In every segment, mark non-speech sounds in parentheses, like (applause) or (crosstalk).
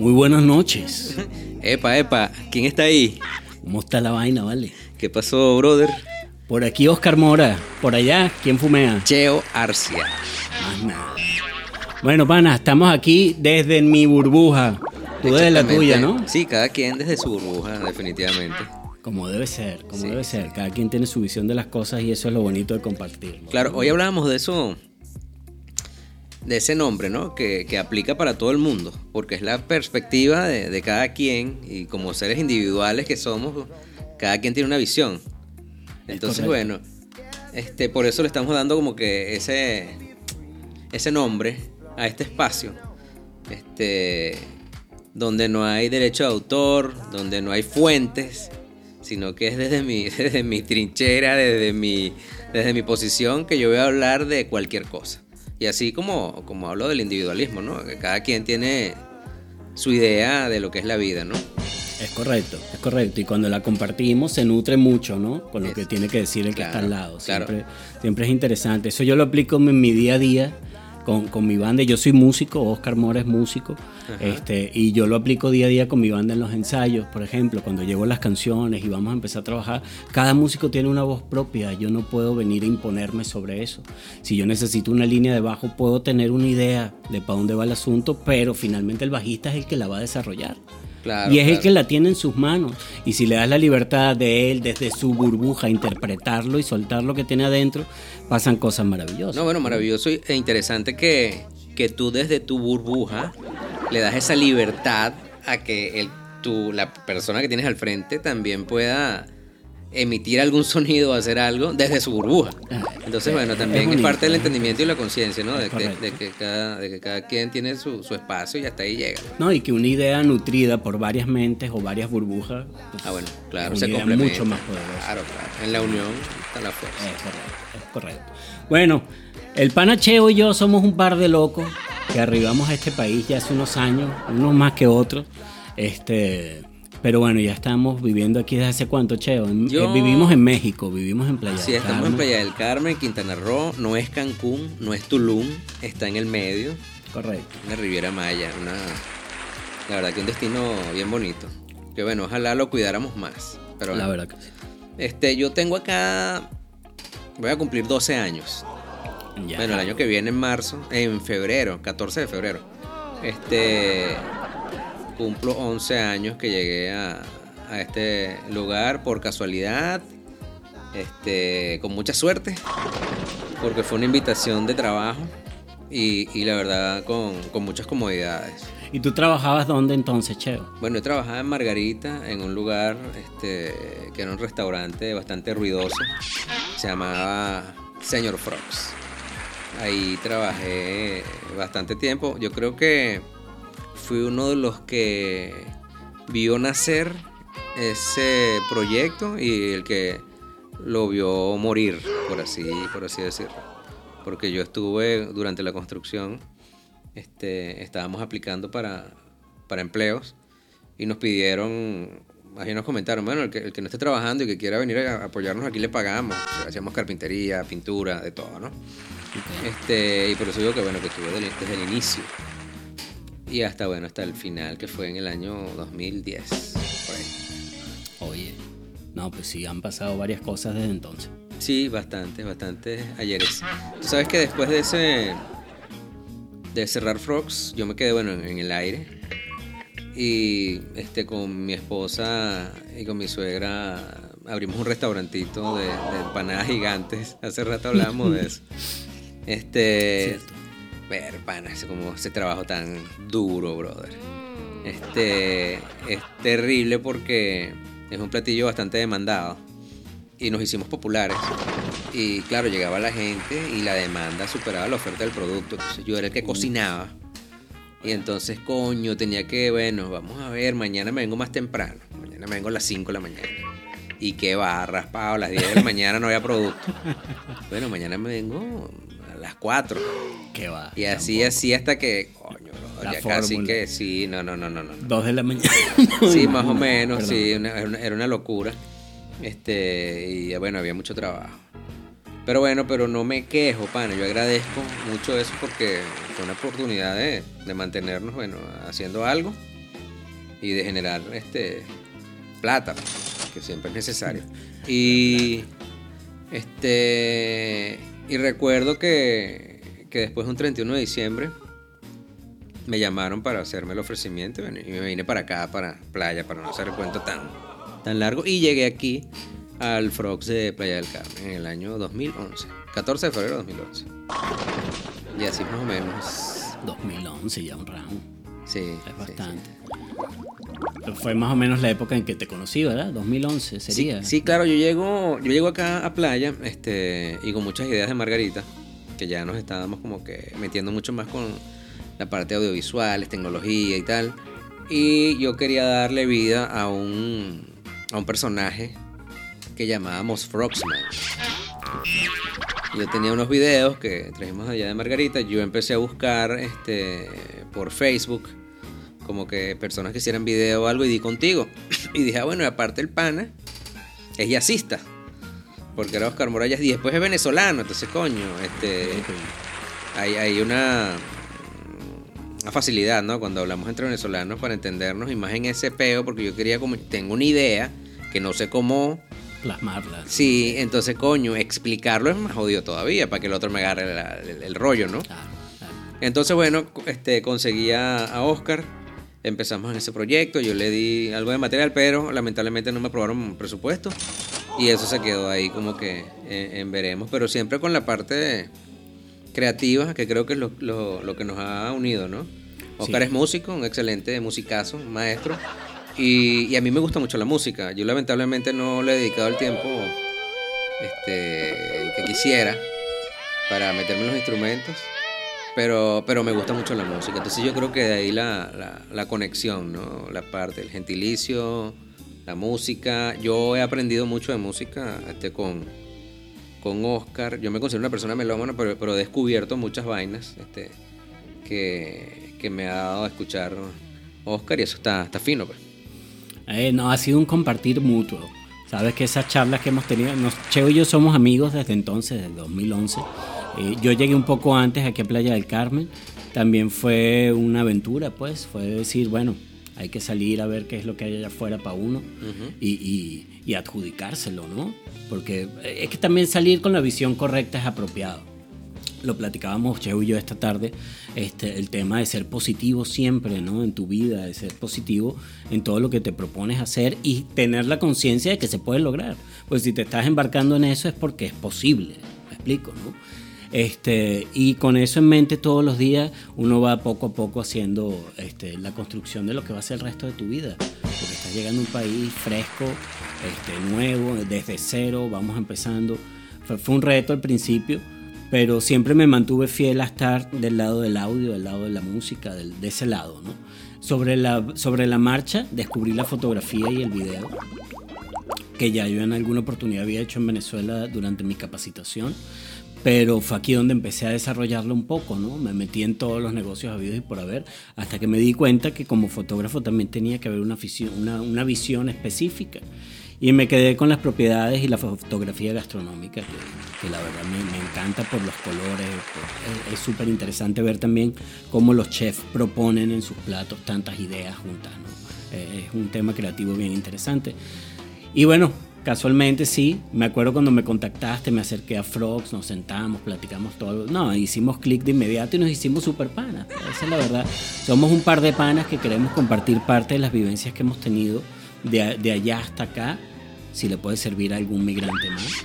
Muy buenas noches. (laughs) Epa, epa, ¿quién está ahí? ¿Cómo está la vaina, vale? ¿Qué pasó, brother? Por aquí Oscar Mora. Por allá, ¿quién fumea? Cheo Arcia. Más nada. Bueno, pana, estamos aquí desde mi burbuja. Tú desde la tuya, ¿no? Sí, cada quien desde su burbuja, definitivamente. Como debe ser, como Sí. debe ser. Cada quien tiene su visión de las cosas y eso es lo bonito de compartir. Claro, hoy hablábamos de eso, de ese nombre, ¿no? Que, que aplica para todo el mundo, porque es la perspectiva de, de cada quien y como seres individuales que somos, cada quien tiene una visión. Entonces, bueno, este, por eso le estamos dando como que ese, ese nombre a este espacio, este, donde no hay derecho de autor, donde no hay fuentes, sino que es desde mi, (laughs) desde mi trinchera, desde mi, desde mi posición que yo voy a hablar de cualquier cosa. Y así como, como hablo del individualismo, ¿no? Que cada quien tiene su idea de lo que es la vida, ¿no? Es correcto, es correcto. Y cuando la compartimos se nutre mucho, ¿no? Con lo Es- que tiene que decir el que claro, está al lado. claro. Siempre, siempre es interesante. Eso yo lo aplico en mi día a día con, con mi banda. Yo soy músico, Oscar Mora es músico. Este, y yo lo aplico día a día con mi banda en los ensayos. Por ejemplo, cuando llevo las canciones y vamos a empezar a trabajar, cada músico tiene una voz propia. Yo no puedo venir a imponerme sobre eso. Si yo necesito una línea de bajo, puedo tener una idea de para dónde va el asunto, pero finalmente el bajista es el que la va a desarrollar. Claro, Y es el que la tiene en sus manos. Y si le das la libertad de él, desde su burbuja, interpretarlo y soltar lo que tiene adentro, pasan cosas maravillosas. No, bueno, maravilloso e interesante que, que tú desde tu burbuja le das esa libertad a que el, tú, la persona que tienes al frente también pueda emitir algún sonido o hacer algo desde su burbuja. Entonces, bueno, también es, parte del entendimiento y la conciencia, ¿no? De, que- correcto. de que cada, de que cada quien tiene su, su espacio y hasta ahí llega. No, y que una idea nutrida por varias mentes o varias burbujas. pues, Ah, bueno, claro, se complementa. mucho más poderosa. Claro, claro. En la unión está la fuerza. Es correcto, es correcto. Bueno, el panacheo y yo somos un par de locos que arribamos a este país ya hace unos años, unos más que otros. Este, pero bueno, ya estamos viviendo aquí desde hace cuánto, Cheo. En- Yo- eh, vivimos en México, vivimos en Playa Sí, del estamos en Carmen. Playa del Carmen, Quintana Roo, no es Cancún, no es Tulum, está en el medio. Correcto. Una Riviera Maya, una, la verdad que un destino bien bonito. Que bueno, ojalá lo cuidáramos más. Pero La verdad que sí. este, yo tengo acá, voy a cumplir 12 años. Ya. Bueno, el año que viene en marzo, en febrero, 14 de febrero. Este, cumplo 11 años que llegué a, a este lugar por casualidad, este, con mucha suerte, porque fue una invitación de trabajo y, y la verdad con, con muchas comodidades. ¿Y tú trabajabas dónde entonces, Cheo? Bueno, yo trabajaba en Margarita, en un lugar este, que era un restaurante bastante ruidoso. Se llamaba Señor Frogs. Ahí trabajé bastante tiempo. Yo creo que fui uno de los que vio nacer ese proyecto y el que lo vio morir, por así, por así decirlo. Porque yo estuve durante la construcción, este, estábamos aplicando para, para empleos y nos pidieron, ahí nos comentaron, bueno, el que, el que no esté trabajando y que quiera venir a apoyarnos aquí le pagamos. O sea, hacíamos carpintería, pintura, de todo, ¿no? Este, y por eso digo que bueno, que estuve desde el inicio. Y hasta bueno, hasta el final, que fue en el año 2010. por ahí. Oye, no, pues sí, han pasado varias cosas desde entonces. Sí, bastante, bastante ayeres. Tú sabes que después de ese. de cerrar Frogs, yo me quedé bueno en, en el aire. Y este con mi esposa y con mi suegra abrimos un restaurantito de, de empanadas gigantes. (laughs) Hace rato hablábamos de eso. Este. Cierto. Ver, panas, como ese trabajo tan duro, brother. Este es terrible porque es un platillo bastante demandado y nos hicimos populares. Y claro, llegaba la gente y la demanda superaba la oferta del producto. Entonces yo era el que cocinaba. Y entonces, coño, tenía que, bueno, vamos a ver, mañana me vengo más temprano. Mañana me vengo a las 5 de la mañana. Y qué va, raspado, a las 10 de la mañana no había producto. Bueno, mañana me vengo las 4. ¿Qué va? Y así, así hasta que, coño, bro, La ya casi que sí, no, no, no, no, no. Dos de la mañana. (laughs) Sí, más o menos, Perdón. sí, una- era, una, era una locura. Este, y bueno, había mucho trabajo. Pero bueno, pero no me quejo, pana. Yo agradezco mucho eso porque fue una oportunidad de, de mantenernos, bueno, haciendo algo y de generar este plata, que siempre es necesario. Y este y recuerdo que, que después de un 31 de diciembre me llamaron para hacerme el ofrecimiento y me vine para acá, para playa, para no hacer el cuento tan, tan largo. Y llegué aquí al Frogs de Playa del Carmen en el año 2011, 14 de febrero de 2011. Y así más o menos. 2011 ya un round. Sí. Es sí, bastante. Fue más o menos la época en que te conocí, ¿verdad? 2011 Sí, sería. sí, claro, yo llego, yo llego acá a playa, este, y con muchas ideas de Margarita, que ya nos estábamos como que metiendo mucho más con la parte audiovisuales, tecnología y tal. Y yo quería darle vida a un, a un personaje que llamábamos Frogsman. Yo tenía unos videos que trajimos allá de Margarita. Yo empecé a buscar este, por Facebook como que personas que hicieran video o algo y di contigo. (laughs) Y dije, ah, bueno, y aparte el pana es jazzista. Porque era Oscar Morales y después es venezolano. Entonces, coño, este, hay, hay una, una facilidad, ¿no? Cuando hablamos entre venezolanos para entendernos y más en ese peo, porque yo quería como, tengo una idea que no sé cómo Plasmarla. Sí, entonces, coño, explicarlo es más jodido todavía para que el otro me agarre la- el, el rollo, ¿no? Claro, claro. Entonces, bueno, este, conseguí a, a Oscar, empezamos en ese proyecto, yo le di algo de material, pero lamentablemente no me aprobaron presupuesto y eso se quedó ahí como que en, en veremos, pero siempre con la parte creativa, que creo que es lo, lo- lo que nos ha unido, ¿no? Oscar Sí. es músico, un excelente musicazo, un maestro, y, y a mí me gusta mucho la música. Yo lamentablemente no le he dedicado el tiempo este, que quisiera para meterme en los instrumentos, pero, pero me gusta mucho la música. Entonces yo creo que de ahí la, la, conexión, ¿no? La parte, el gentilicio, la música. Yo he aprendido mucho de música este, con, con Oscar. Yo me considero una persona melómana, pero, pero he descubierto muchas vainas este, que, que me ha dado a escuchar Oscar y eso está, está fino. Pues. Eh, no, ha sido un compartir mutuo. Sabes que esas charlas que hemos tenido, nos, Cheo y yo somos amigos desde entonces, desde 2011. Eh, yo llegué un poco antes aquí a Playa del Carmen. También fue una aventura, pues. Fue decir, bueno, hay que salir a ver qué es lo que hay allá afuera para uno y, y- y adjudicárselo, ¿no? Porque eh, es que también salir con la visión correcta es apropiado lo platicábamos Cheo y yo esta tarde, este, el tema de ser positivo siempre, ¿no? En tu vida, de ser positivo en todo lo que te propones hacer y tener la conciencia de que se puede lograr. Pues si te estás embarcando en eso es porque es posible, me explico, ¿no? Este, y con eso en mente todos los días uno va poco a poco haciendo este, la construcción de lo que va a ser el resto de tu vida. Porque estás llegando a un país fresco, este, nuevo, desde cero, vamos empezando. Fue, fue un reto al principio, pero siempre me mantuve fiel a estar del lado del audio, del lado de la música, del- de ese lado, ¿no? Sobre la, sobre la marcha descubrí la fotografía y el video, que ya yo en alguna oportunidad había hecho en Venezuela durante mi capacitación, pero fue aquí donde empecé a desarrollarlo un poco, ¿no? Me metí en todos los negocios habidos y por haber, hasta que me di cuenta que como fotógrafo también tenía que haber una, una, una visión específica. Y me quedé con las propiedades y la fotografía gastronómica, que, que la verdad me, me encanta por los colores. por- es- es súper interesante ver también cómo los chefs proponen en sus platos tantas ideas juntas. ¿no? Eh, es un tema creativo bien interesante. Y bueno, casualmente sí, me acuerdo cuando me contactaste, me acerqué a Frogs, nos sentamos, platicamos todo. No, hicimos clic de inmediato y nos hicimos super panas. Esa es la verdad. Somos un par de panas que queremos compartir parte de las vivencias que hemos tenido de, de allá hasta acá. Si le puede servir a algún migrante más,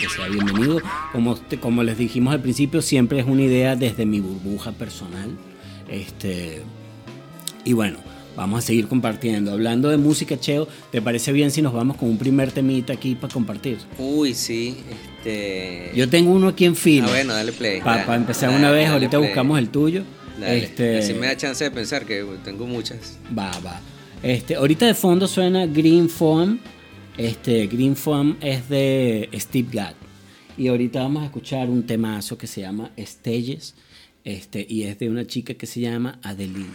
que sea bienvenido. Como, como les dijimos al principio, siempre es una idea desde mi burbuja personal. Este, y bueno, vamos a seguir compartiendo. Hablando de música, Cheo, ¿te parece bien si nos vamos con un primer temita aquí para compartir? Uy, sí. Este... Yo tengo uno aquí en fila. Ah, bueno, dale play. Para Dale, empezar dale, una vez, dale ahorita buscamos el tuyo. Dale. Este, Así me da chance de pensar que tengo muchas. Va, va. Este, ahorita de fondo suena Green Foam. Este, Green Foam es de Steve Gadd. Y ahorita vamos a escuchar un temazo que se llama Stages. Este, y es de una chica que se llama Adeline.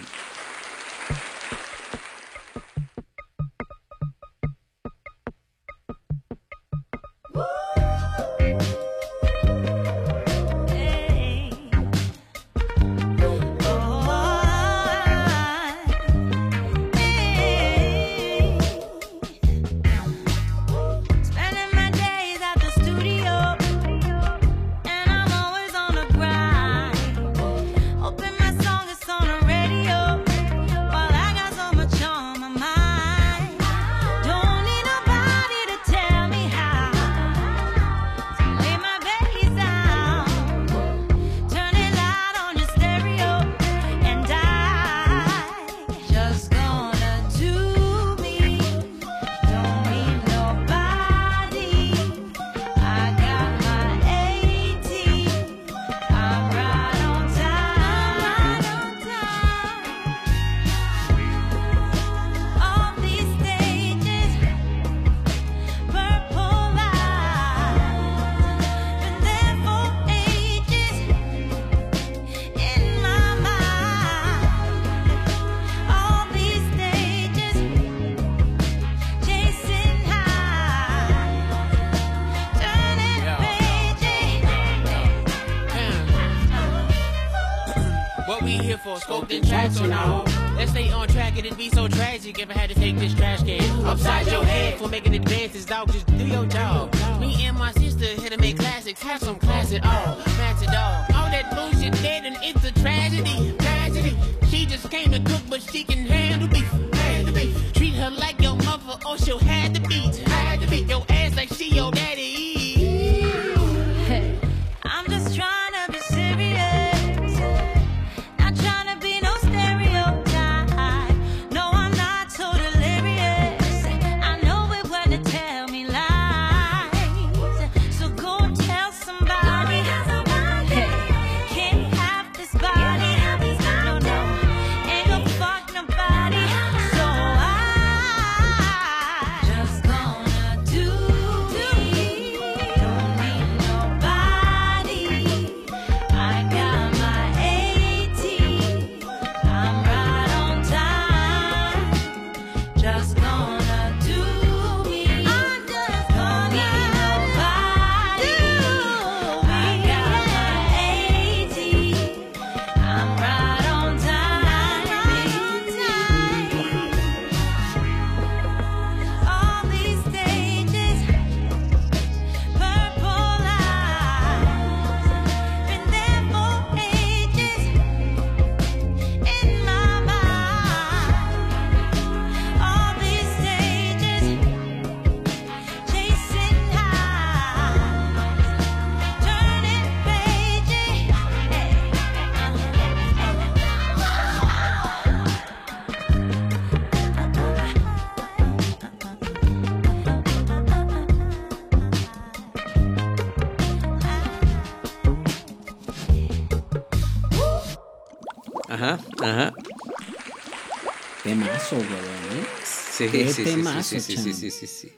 Sí, Qué sí, sí, sí, temazo, sí, sí, sí, chamo. sí, sí, sí.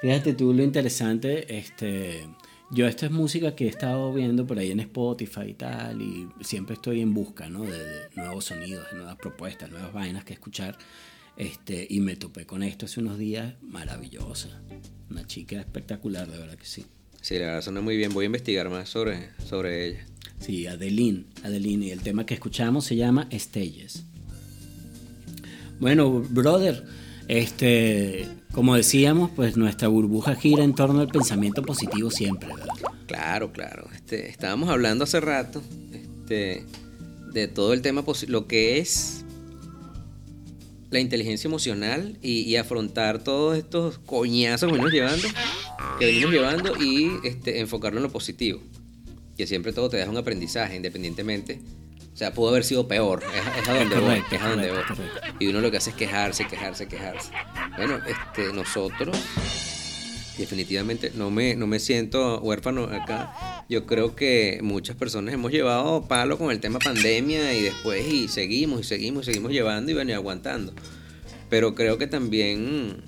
Fíjate tú lo interesante, este, yo esta es música que he estado viendo por ahí en Spotify y tal, y siempre estoy en busca, ¿no? De, de nuevos sonidos, de nuevas propuestas, nuevas vainas que escuchar, este, y me topé con esto hace unos días, maravillosa, una chica espectacular, de verdad que sí. Sí, la verdad suena muy bien. Voy a investigar más sobre, sobre ella. Sí, Adeline, Adeline, y el tema que escuchamos se llama Stages. Bueno, brother, este, como decíamos, pues nuestra burbuja gira en torno al pensamiento positivo siempre. Claro, claro. Este, estábamos hablando hace rato este, de todo el tema, lo que es la inteligencia emocional y, y afrontar todos estos coñazos que venimos llevando, que venimos llevando y este, enfocarlo en lo positivo. Que siempre todo te deja un aprendizaje, independientemente. O sea, pudo haber sido peor. Es, es a donde voy. Es a donde voy. Y uno lo que hace es quejarse, quejarse, quejarse. Bueno, este, nosotros definitivamente no me, no me siento huérfano acá. Yo creo que muchas personas hemos llevado palo con el tema pandemia y después y seguimos y seguimos y seguimos llevando y bueno, y aguantando. Pero creo que también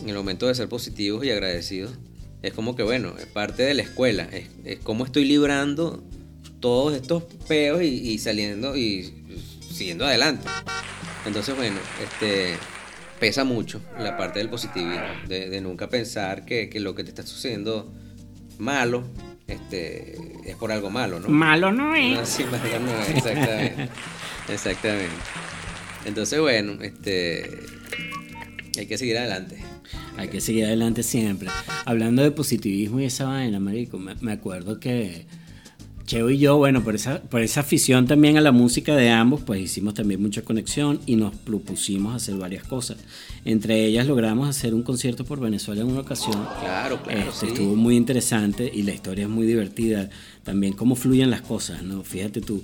en el momento de ser positivos y agradecidos es como que bueno, es parte de la escuela, es, es cómo estoy librando todos estos peos y, y saliendo y siguiendo adelante. Entonces, bueno, este pesa mucho la parte del positivismo, de, de nunca pensar que, que lo que te está sucediendo malo este, es por algo malo, ¿no? Malo no No, es. sí, malo no es, exactamente. (laughs) exactamente. Entonces, bueno, este hay que seguir adelante. Hay que seguir adelante siempre. Hablando de positivismo y esa vaina, marico, me, me acuerdo que Cheo y yo, bueno, por esa, por esa afición también a la música de ambos, pues hicimos también mucha conexión y nos propusimos hacer varias cosas. Entre ellas logramos hacer un concierto por Venezuela en una ocasión. Claro, claro, Este, sí. Estuvo muy interesante y la historia es muy divertida. También cómo fluyen las cosas, ¿no? Fíjate tú.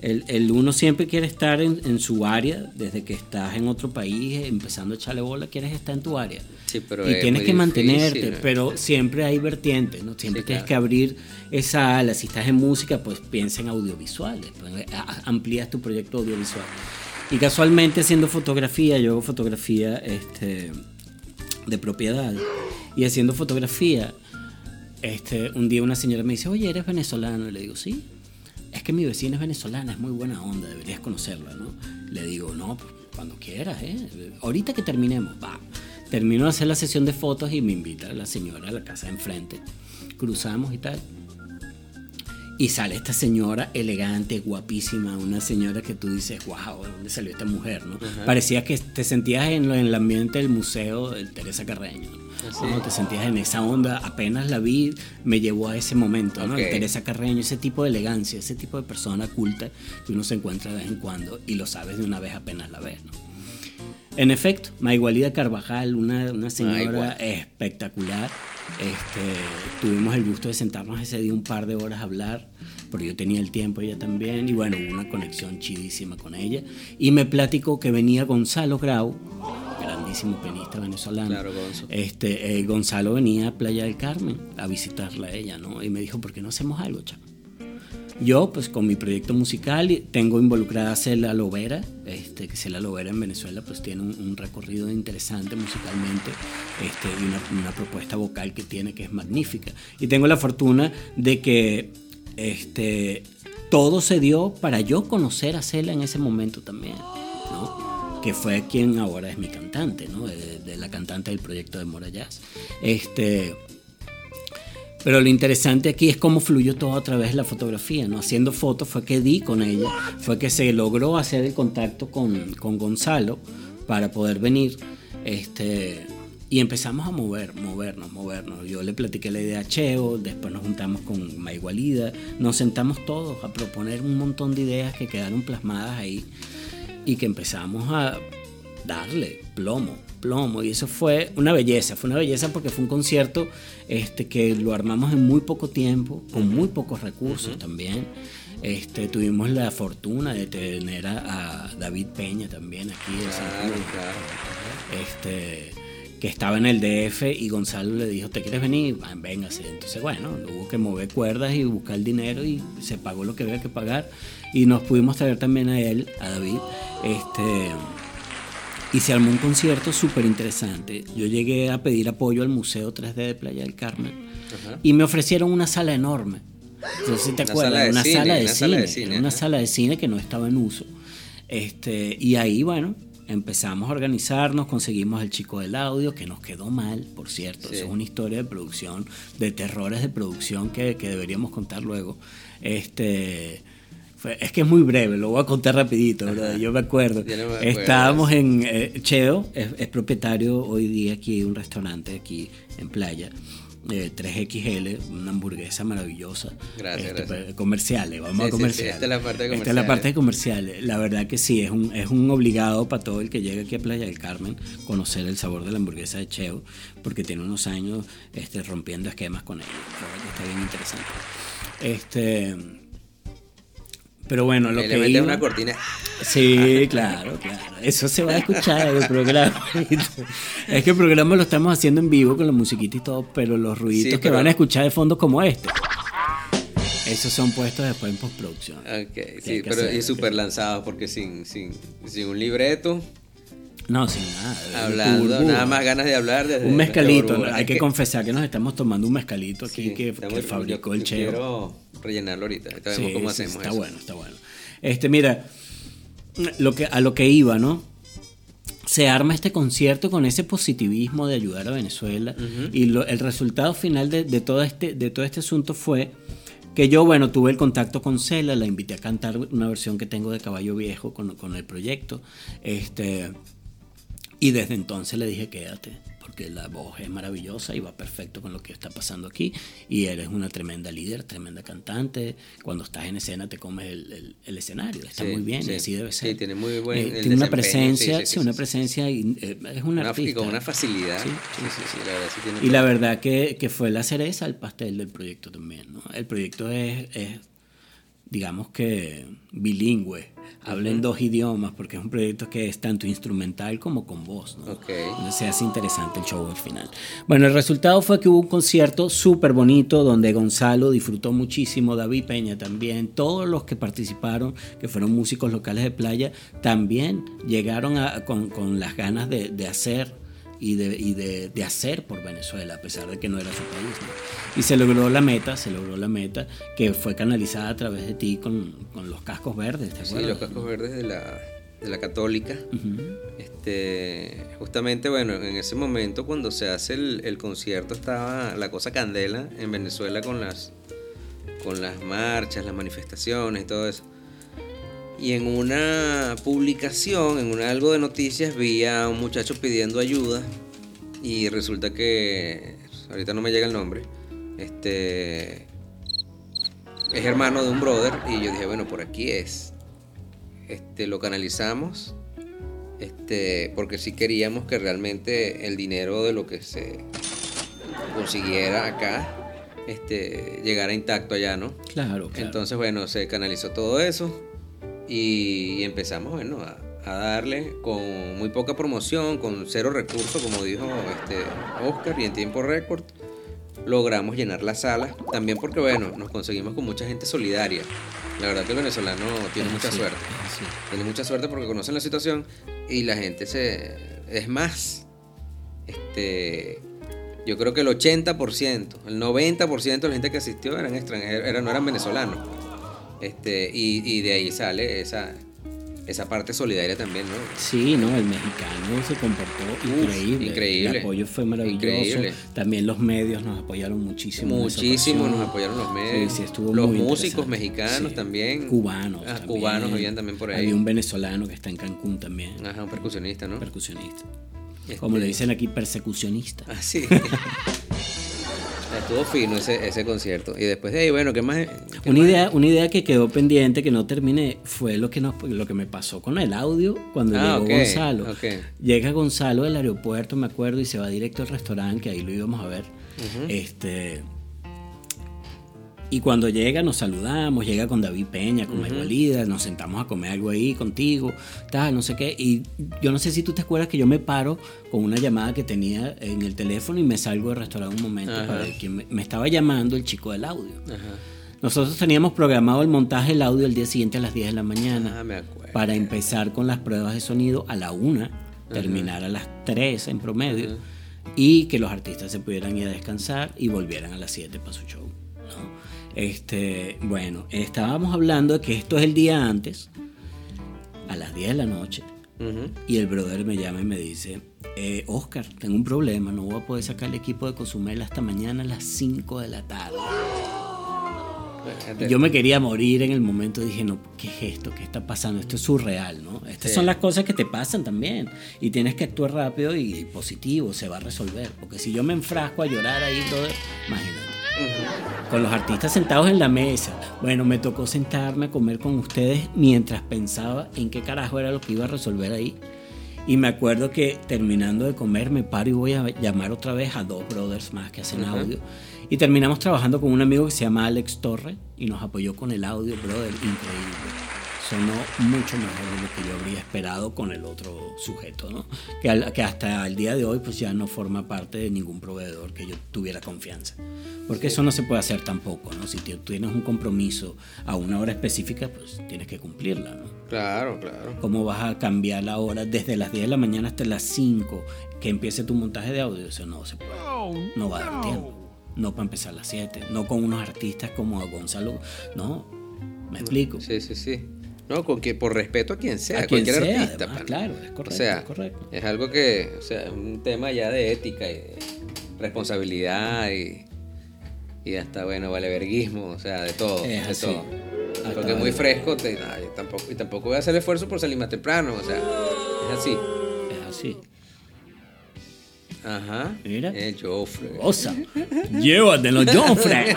El, el uno siempre quiere estar en, en su área, desde que estás en otro país, empezando a echarle bola, quieres estar en tu área. Sí, pero y es tienes que mantenerte, difícil, ¿no? pero siempre hay vertientes, ¿no? Siempre Sí, tienes claro. que abrir esa ala. Si estás en música, pues piensa en audiovisuales, pues, a- amplías tu proyecto audiovisual. Y casualmente haciendo fotografía, yo hago fotografía este, de propiedad, y haciendo fotografía, este, un día una señora me dice, oye, ¿eres venezolano? Y le digo, sí. Es que mi vecina es venezolana, es muy buena onda, deberías conocerla, ¿no? Le digo, no, cuando quieras, ¿eh? Ahorita que terminemos, va. Termino de hacer la sesión de fotos y me invita la señora a la casa de enfrente. Cruzamos y tal. Y sale esta señora elegante, guapísima, una señora que tú dices, wow, ¿de dónde salió esta mujer? ¿no? Parecía que te sentías en, lo- en el ambiente del museo de Teresa Carreño. ¿No? Te sentías en esa onda, apenas la vi, me llevó a ese momento, ¿no? Ok. El Teresa Carreño, ese tipo de elegancia, ese tipo de persona culta que uno se encuentra de vez en cuando y lo sabes de una vez apenas la ves, ¿no? En efecto, Maigualida Carvajal, una, una señora espectacular. Este, tuvimos el gusto de sentarnos ese día un par de horas a hablar, porque yo tenía el tiempo, ella también, y bueno, hubo una conexión chidísima con ella. Y me platicó que venía Gonzalo Grau, grandísimo pianista venezolano. Claro, Gonzo. Este, eh, Gonzalo venía a Playa del Carmen a visitarla a ella, ¿no? Y me dijo, ¿por qué no hacemos algo, chamo? Yo, pues con mi proyecto musical, tengo involucrada a Cela Lovera, este, que Cela Lovera en Venezuela pues tiene un, un recorrido interesante musicalmente este, y una, una propuesta vocal que tiene que es magnífica. Y tengo la fortuna de que este, todo se dio para yo conocer a Cela en ese momento también. Que fue quien ahora es mi cantante, ¿no? de, de la cantante del proyecto de Mora Jazz. Este, pero lo interesante aquí es cómo fluyó todo a través de la fotografía, ¿no? Haciendo fotos fue que di con ella, fue que se logró hacer el contacto con, con Gonzalo para poder venir. Este, y empezamos a mover, movernos, movernos. Yo le platiqué la idea a Cheo, después nos juntamos con Maigualida, nos sentamos todos a proponer un montón de ideas que quedaron plasmadas ahí y que empezamos a darle plomo, plomo. Y eso fue una belleza, fue una belleza porque fue un concierto este, que lo armamos en muy poco tiempo, con muy pocos recursos también. Este, tuvimos la fortuna de tener a, a David Peña también aquí. de San Claro, Cruz, claro. este, que estaba en el DF y Gonzalo le dijo, ¿te quieres venir? Ah, Véngase. Entonces, bueno, hubo que mover cuerdas y buscar el dinero y se pagó lo que había que pagar. Y nos pudimos traer también a él, a David. Este, y se armó un concierto súper interesante. Yo llegué a pedir apoyo al Museo 3D de Playa del Carmen Ajá. y me ofrecieron una sala enorme. Entonces, si te Una acuerdas, sala una, cine, sala de una cine, sala de cine, una sala de cine que no estaba en uso. Este, y ahí, bueno, empezamos a organizarnos, conseguimos el chico del audio, que nos quedó mal, por cierto. Sí. Eso es una historia de producción, de terrores de producción que, que deberíamos contar luego. Este, fue- es que es muy breve, lo voy a contar rapidito, ¿verdad? yo me acuerdo. No me acuerdo. Estábamos en eh, Cheo, es, es propietario hoy día aquí de un restaurante aquí en Playa. Eh, 3XL, una hamburguesa maravillosa. Gracias, Este, gracias. pues, Comerciales, vamos Sí, a sí, comerciales. esta es la parte de Esta es la parte de comerciales. comerciales. La verdad que sí, es un, es un obligado para todo el que llega aquí a Playa del Carmen conocer el sabor de la hamburguesa de Cheo, porque tiene unos años este, rompiendo esquemas con ellos. La verdad que está bien interesante. Este. Pero bueno, lo que le iba- una cortina. Sí, claro, claro. Eso se va a escuchar en el programa. (laughs) Es que el programa lo estamos haciendo en vivo con la musiquita y todo, pero los ruiditos Sí, que van a escuchar de fondo como este, esos son puestos después en postproducción. Ok, sí, pero hacer, y súper lanzados porque sin, sin, sin un libreto, No, sin nada. hablando, nada más ganas de hablar. desde Un mezcalito, hay que confesar que nos estamos tomando un mezcalito aquí sí, que, fabricó yo- el Cheo. Rellenarlo ahorita, ahorita vemos Sí, cómo sí, hacemos está eso. bueno, está bueno. Este, mira, lo que, a lo que iba, ¿no? Se arma este concierto con ese positivismo de ayudar a Venezuela y lo- el resultado final de, de todo este, de todo este asunto fue que yo, bueno, tuve el contacto con Cela, la invité a cantar una versión que tengo de Caballo Viejo con, con el proyecto, este, y desde entonces le dije, quédate, porque la voz es maravillosa y va perfecto con lo que está pasando aquí. Y eres una tremenda líder, tremenda cantante. Cuando estás en escena te comes el, el- el escenario. Está Sí, muy bien, sí. y así debe Sí, ser. tiene muy buen- Eh, el tiene una presencia, sí, sí, sí, sí, una sí. presencia, y, eh, es un Una- artista. y con una facilidad. Sí, Sí, sí, sí, la verdad sí tiene Y todo. la verdad que, que fue la cereza al pastel del proyecto también. ¿no? El proyecto es, es, digamos que, bilingüe. Habla en dos idiomas porque es un proyecto que es tanto instrumental como con voz. ¿no? Ok. Entonces se hace interesante el show al final. Bueno, el resultado fue que hubo un concierto súper bonito donde Gonzalo disfrutó muchísimo, David Peña también, todos los que participaron, que fueron músicos locales de playa, también llegaron a- con, con las ganas de, de hacer y, de, y de, de hacer por Venezuela, a pesar de que no era su país. ¿no? Y se logró la meta, se logró la meta, que fue canalizada a través de ti con, con los cascos verdes, ¿te Sí, acuerdas? los cascos verdes de la, de la católica. Este, justamente, bueno, en ese momento cuando se hace el, el concierto estaba la cosa candela en Venezuela con las con las marchas, las manifestaciones y todo eso. Y en una publicación, en un algo de noticias, vi a un muchacho pidiendo ayuda y resulta que, ahorita no me llega el nombre, este, es hermano de un brother y yo dije, bueno, por aquí es. Este, lo canalizamos, este, porque sí queríamos que realmente el dinero de lo que se consiguiera acá, este, llegara intacto allá, ¿no? Claro, claro. Entonces, bueno, se canalizó todo eso y empezamos, bueno, a, a darle con muy poca promoción, con cero recursos, como dijo este Oscar, y en tiempo récord logramos llenar la sala. También porque, bueno, nos conseguimos con mucha gente solidaria. La verdad que el venezolano tiene mucha suerte. Tiene mucha suerte porque conocen la situación y la gente se... Es más, este... Yo creo que el 80%, el 90% de la gente que asistió eran extranjeros, eran, no eran venezolanos. Este, y, y de ahí sale esa, esa parte solidaria también, ¿no? Sí, no, el mexicano se comportó increíble. increíble. El apoyo fue maravilloso. Increíble. También los medios nos apoyaron muchísimo. Muchísimo nos apoyaron los medios. Sí, sí, estuvo los muy músicos mexicanos Sí. también. Cubanos. Ah, también. cubanos habían también por ahí. Había un venezolano que está en Cancún también. Ajá, un percusionista, ¿no? Percusionista. Este- Como le dicen aquí, persecucionista. Ah, sí. (laughs) Estuvo fino ese, ese concierto. Y después de ahí, bueno, ¿qué más? qué Una más? idea, una idea que quedó pendiente, que no terminé, fue lo que, nos, lo que me pasó con el audio cuando Ah, llegó Gonzalo. Llega Gonzalo del aeropuerto, me acuerdo, y se va directo al restaurante, que ahí lo íbamos a ver. Este. Y cuando llega nos saludamos, llega con David Peña, con Mike Walida, nos sentamos a comer algo ahí contigo, tal, no sé qué. Y yo no sé si tú te acuerdas que yo me paro con una llamada que tenía en el teléfono y me salgo del restaurante un momento Ajá. para ver quién me, me estaba llamando el chico del audio. Ajá. Nosotros teníamos programado el montaje del audio el día siguiente a las 10 de la mañana Ah, me acuerdo. para empezar con las pruebas de sonido a la 1, terminar a las 3 en promedio y que los artistas se pudieran ir a descansar y volvieran a las 7 para su show. Este, bueno, estábamos hablando de que esto es el día antes, a las 10 de la noche, y el brother me llama y me dice, eh, Oscar, tengo un problema, no voy a poder sacar el equipo de Cozumel hasta mañana a las 5 de la tarde. Y yo me quería morir en el momento. Dije, no, ¿qué es esto? ¿Qué está pasando? Esto es surreal, ¿no? Estas Sí. son las cosas que te pasan también. Y tienes que actuar rápido y positivo, se va a resolver. Porque si yo me enfrasco a llorar ahí, brother, imagínate. Con los artistas sentados en la mesa. Bueno, me tocó sentarme a comer con ustedes mientras pensaba en qué carajo era lo que iba a resolver ahí. Y me acuerdo que terminando de comer me paro y voy a llamar otra vez a dos brothers más que hacen Ajá. audio. Y terminamos trabajando con un amigo que se llama Alex Torre y nos apoyó con el audio, brother, increíble. Sonó mucho mejor de lo que yo habría esperado con el otro sujeto, ¿no? Que, al- que hasta el día de hoy pues ya no forma parte de ningún proveedor que yo tuviera confianza. Porque eso no se puede hacer tampoco, ¿no? Si tú tienes un compromiso a una hora específica, pues tienes que cumplirla, ¿no? Claro, claro. ¿Cómo vas a cambiar la hora desde las 10 de la mañana hasta las 5 que empiece tu montaje de audio? Eso no se puede. No va a dar tiempo. No para empezar a las 7. No con unos artistas como Gonzalo. No. ¿Me explico? Sí, sí, sí. No, con que por respeto a quien sea, A quien cualquier sea, artista. además, claro, es correcto, O sea, es correcto. es algo que, o sea, es un tema ya de ética y de responsabilidad y, y hasta, bueno, valeverguismo, o sea, de todo, Es de así. todo. Hasta Porque es muy fresco, te- ay, tampoco, y tampoco voy a hacer el esfuerzo por salir más temprano, o sea, es así. Es así. Ajá. Mira. El Joffre. Osa. Llévatelo, Joffre. (laughs)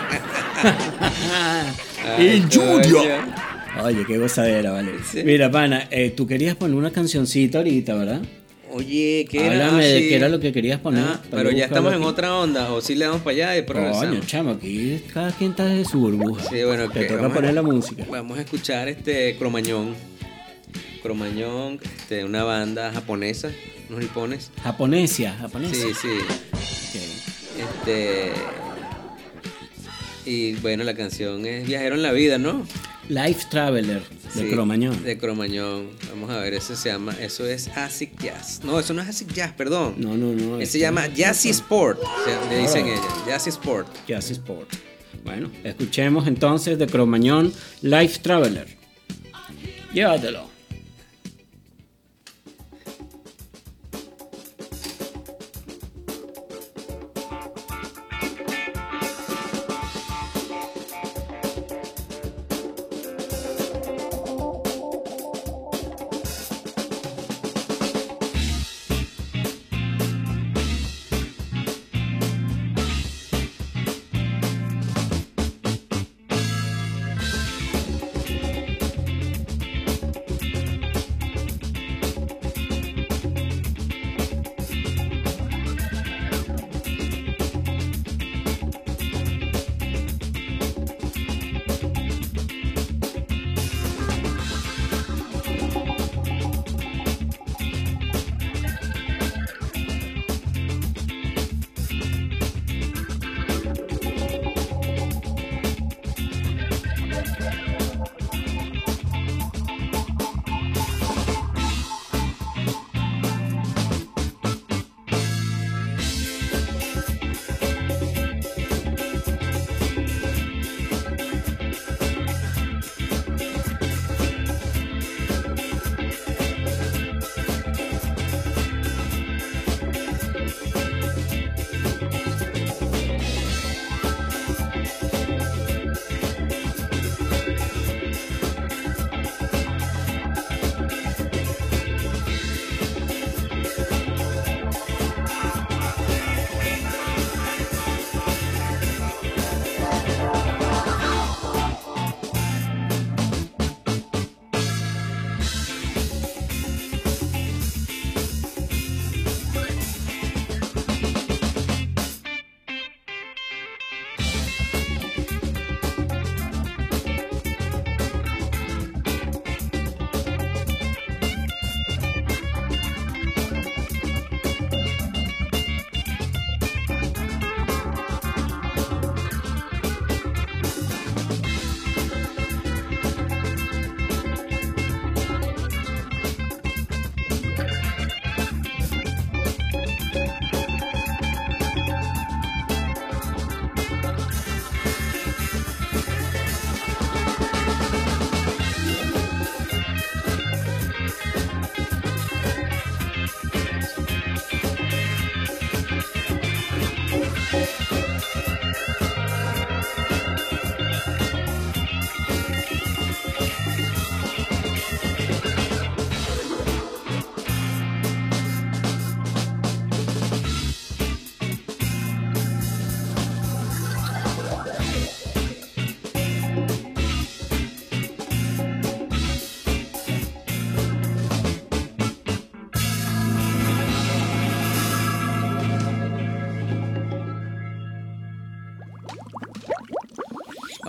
(laughs) El Julio. Oye, qué gozadera, vale. Sí. Mira, pana, eh, tú querías poner una cancioncita ahorita, ¿verdad? Oye, ¿qué era? Háblame Ah, de qué era lo que querías poner. Ah, pero ya estamos en otra onda, o si le damos para allá y después Coño, chamo, aquí cada quien está de su burbuja. Sí, bueno, Te que toca a- poner la música. Vamos a escuchar este Cromañón. Cromañón, este, una banda japonesa, unos nipones. Japonesia, japonesia. Sí, sí. Este. Y bueno, la canción es Viajero en la vida, ¿no? Life Traveler de Sí, Cromañón. De Cromañón. Vamos a ver, eso se llama, eso es Acid Jazz. No, eso no es Acid Jazz, perdón. No, no, no. Ese este- se llama Jazzy Sport, le dicen Oh. ella, Jazzy Sport. Jazz Sport. Bueno, escuchemos entonces de Cromañón Life Traveler. Llévatelo.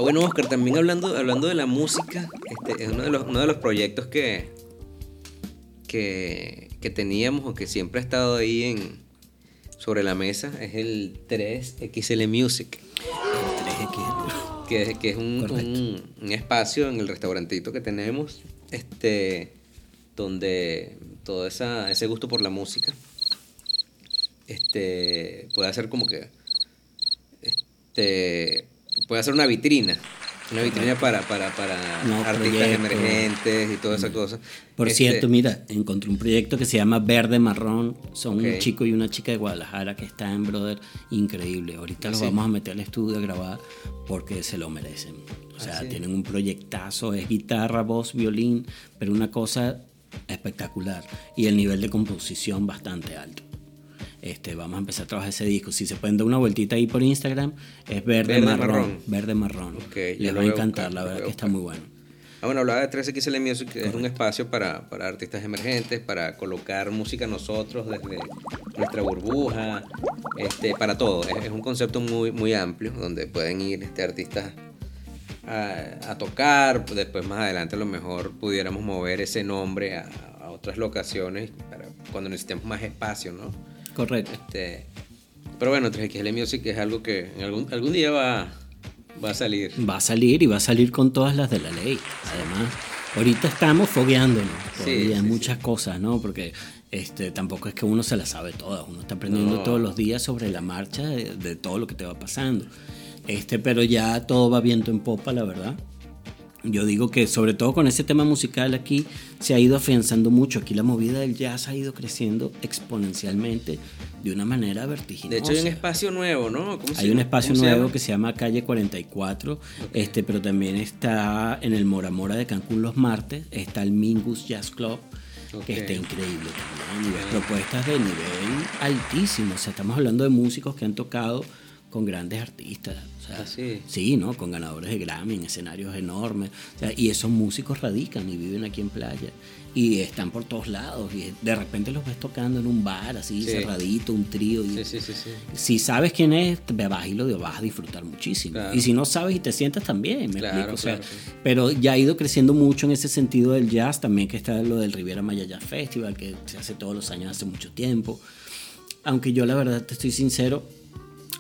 Bueno, Oscar, también hablando, hablando de la música, este es uno de los, uno de los proyectos que, que, que teníamos o que siempre ha estado ahí en, sobre la mesa, es el 3XL Music, 3X. que, que es un- un espacio en el restaurantito que tenemos, este, donde todo esa, ese gusto por la música este, puede hacer como que este, puede hacer una vitrina. Una vitrina para, para, para No, artistas emergentes y toda esa cosa. Por Este, cierto, mira, encontré un proyecto que se llama Verde Marrón. Son un chico y una chica de Guadalajara que está en Brother increíble. Ahorita los sí? vamos a meter al estudio a grabar porque se lo merecen. O sea, Ah, tienen un proyectazo, es guitarra, voz, violín, pero una cosa espectacular. Y el nivel de composición bastante alto. Este, vamos a empezar a trabajar ese disco. Si se pueden dar una vueltita ahí por Instagram, es verde, Verde marrón, marrón. Verde marrón. Les va a encantar, buscar, la verdad que está muy bueno. Ah, bueno, hablaba de 3XL Music, que es un espacio para, para artistas emergentes, para colocar música nosotros desde nuestra burbuja, este, para todo. Es, es un concepto muy, muy amplio donde pueden ir este, artistas a, a tocar. Después, más adelante, a lo mejor pudiéramos mover ese nombre a, a otras locaciones para cuando necesitemos más espacio, ¿no? Correcto. Este, pero bueno, 3XL Music es algo que en algún, algún día va, va a salir. Va a salir y va a salir con todas las de la ley. Además, ahorita estamos fogueándonos Sí, muchas cosas, ¿no? Porque este, tampoco es que uno se las sabe todas. Uno está aprendiendo No. todos los días sobre la marcha de, de todo lo que te va pasando. Este, pero ya todo va viento en popa, la verdad. Yo digo que sobre todo con ese tema musical aquí se ha ido afianzando mucho. Aquí la movida del jazz ha ido creciendo exponencialmente de una manera vertiginosa. De hecho, hay un espacio nuevo, ¿no? ¿Cómo se Hay un espacio ¿Cómo se nuevo que se llama Calle 44, este, pero también está en el Mora Mora de Cancún los martes, está el Mingus Jazz Club, que está increíble también, y ves propuestas de nivel altísimo, o sea, estamos hablando de músicos que han tocado con grandes artistas, o sea, Ah, sí. sí, ¿no? Con ganadores de Grammy en escenarios enormes, o sea, y esos músicos radican y viven aquí en playa. Y están por todos lados. Y de repente los ves tocando en un bar así, Sí. cerradito, un trío. Y, Sí, sí, si sabes quién es, te vas y lo vas a disfrutar muchísimo. Claro. Y si no sabes y te sientas también, me Claro, explico. O sea, claro. Pero ya ha ido creciendo mucho en ese sentido del jazz, también que está lo del Riviera Maya Jazz Festival, que se hace todos los años hace mucho tiempo. Aunque yo la verdad te estoy sincero,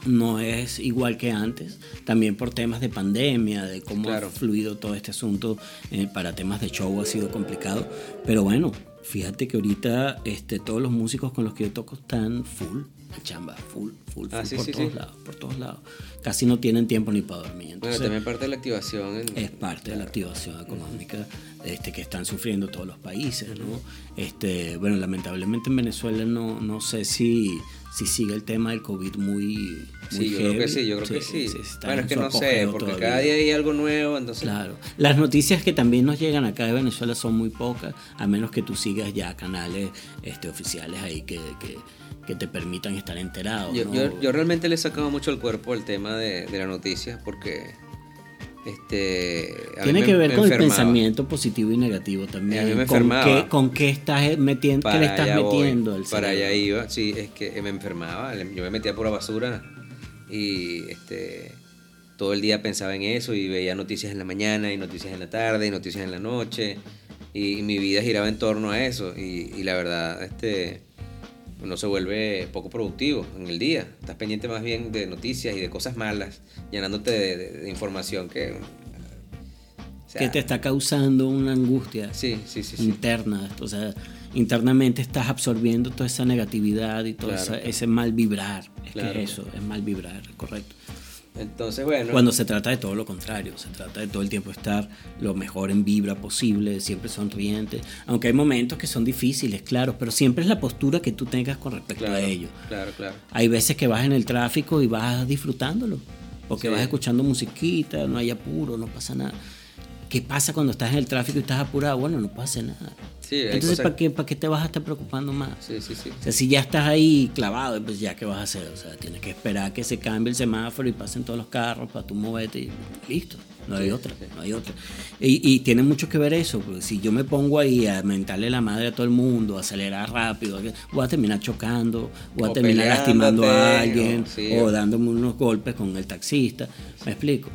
no es igual que antes, también por temas de pandemia, de cómo Claro. ha fluido todo este asunto eh, para temas de show ha sido complicado, pero bueno, fíjate que ahorita este, todos los músicos con los que yo toco están full, en chamba, full, full, full, Ah, sí, por sí, todos sí. lados, por todos lados. Casi no tienen tiempo ni para dormir. Bueno, Entonces, también parte de la activación. en- es parte de la activación económica este, que están sufriendo todos los países. ¿no? Este, bueno, lamentablemente en Venezuela no, no sé si, si sigue el tema del COVID muy... Sí, yo creo que sí, yo creo que sí. está Bueno, en es que no sé, porque todavía. cada día hay algo nuevo, entonces... Claro. Las noticias que también nos llegan acá de Venezuela son muy pocas, a menos que tú sigas ya canales este, oficiales ahí que, que, que te permitan estar enterados. Yo, ¿no? yo, yo realmente le he sacado mucho al cuerpo el tema de, de la noticia porque este Tiene me- que ver con el pensamiento positivo y negativo también. A mí me con, enfermaba. qué, con qué estás metiendo, qué le estás allá voy, metiendo al para allá iba sí es que me enfermaba yo me metía pura basura y este todo el día pensaba en eso y veía noticias en la mañana y noticias en la tarde y noticias en la noche y, mi vida giraba en torno a eso y, y la verdad este uno se vuelve poco productivo en el día estás pendiente más bien de noticias y de cosas malas llenándote de, de- de información que o sea, que te está causando una angustia sí sí sí interna. O sea, internamente estás absorbiendo toda esa negatividad y todo Claro. esa- ese mal vibrar. Es Claro. que eso, es mal vibrar, correcto. entonces bueno Cuando se trata de todo lo contrario, se trata de todo el tiempo estar lo mejor en vibra posible, siempre sonriente, aunque hay momentos que son difíciles, claro, pero siempre es la postura que tú tengas con respecto claro a ello. claro claro Hay veces que vas en el tráfico y vas disfrutándolo, porque Sí. vas escuchando musiquita, no hay apuro, no pasa nada. ¿Qué pasa cuando estestás en el tráfico y estás apurado? Bueno, no pasa nada. Sí, Entonces, ¿para qué, ¿para qué te vas a estar preocupando más? Sí, sí, sí. O sea, si ya estás ahí clavado, pues ya qué vas a hacer. O sea, tienes que esperar que se cambie el semáforo y pasen todos los carros para tú moverte y listo. No hay Sí, otra, sí. no hay otra. Y, y tiene mucho que ver eso, porque si yo me pongo ahí a mentarle la madre a todo el mundo, a acelerar rápido, voy a terminar chocando, voy a O terminar lastimando a alguien, o- sí, o o- dándome unos golpes con el taxista. ¿Me explico?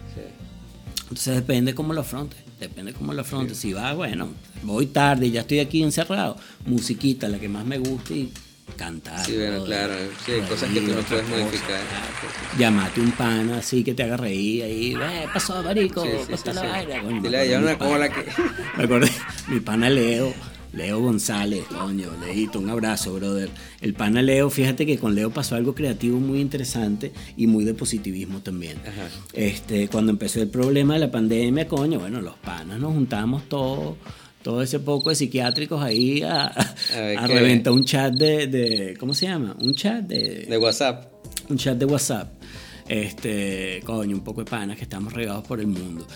Entonces depende cómo lo afrontes, depende cómo lo afrontes. Si vas, bueno, voy tarde y ya estoy aquí encerrado, musiquita, la que más me gusta y cantar. Sí, bueno, claro. Sí, hay cosas que tú no puedes modificar. claro. Llamate un pana así que te haga reír ahí, "Eh, pasó, marico, Sí, sí, ¿cómo está sí, la sí. vaina?" Me Dile, ya una cola que- Me acordé, mi pana Leo, Leo González, coño, Leito, un abrazo, brother. El pana Leo, fíjate que con Leo pasó algo creativo muy interesante y muy de positivismo también. Ajá. Este, cuando empezó el problema de la pandemia, coño, bueno, los panas nos juntamos todos, todo ese poco de psiquiátricos ahí a, reventar un chat de, de- ¿cómo se llama? Un chat de, De WhatsApp. un chat de WhatsApp. Este, coño, un poco de panas que estamos regados por el mundo.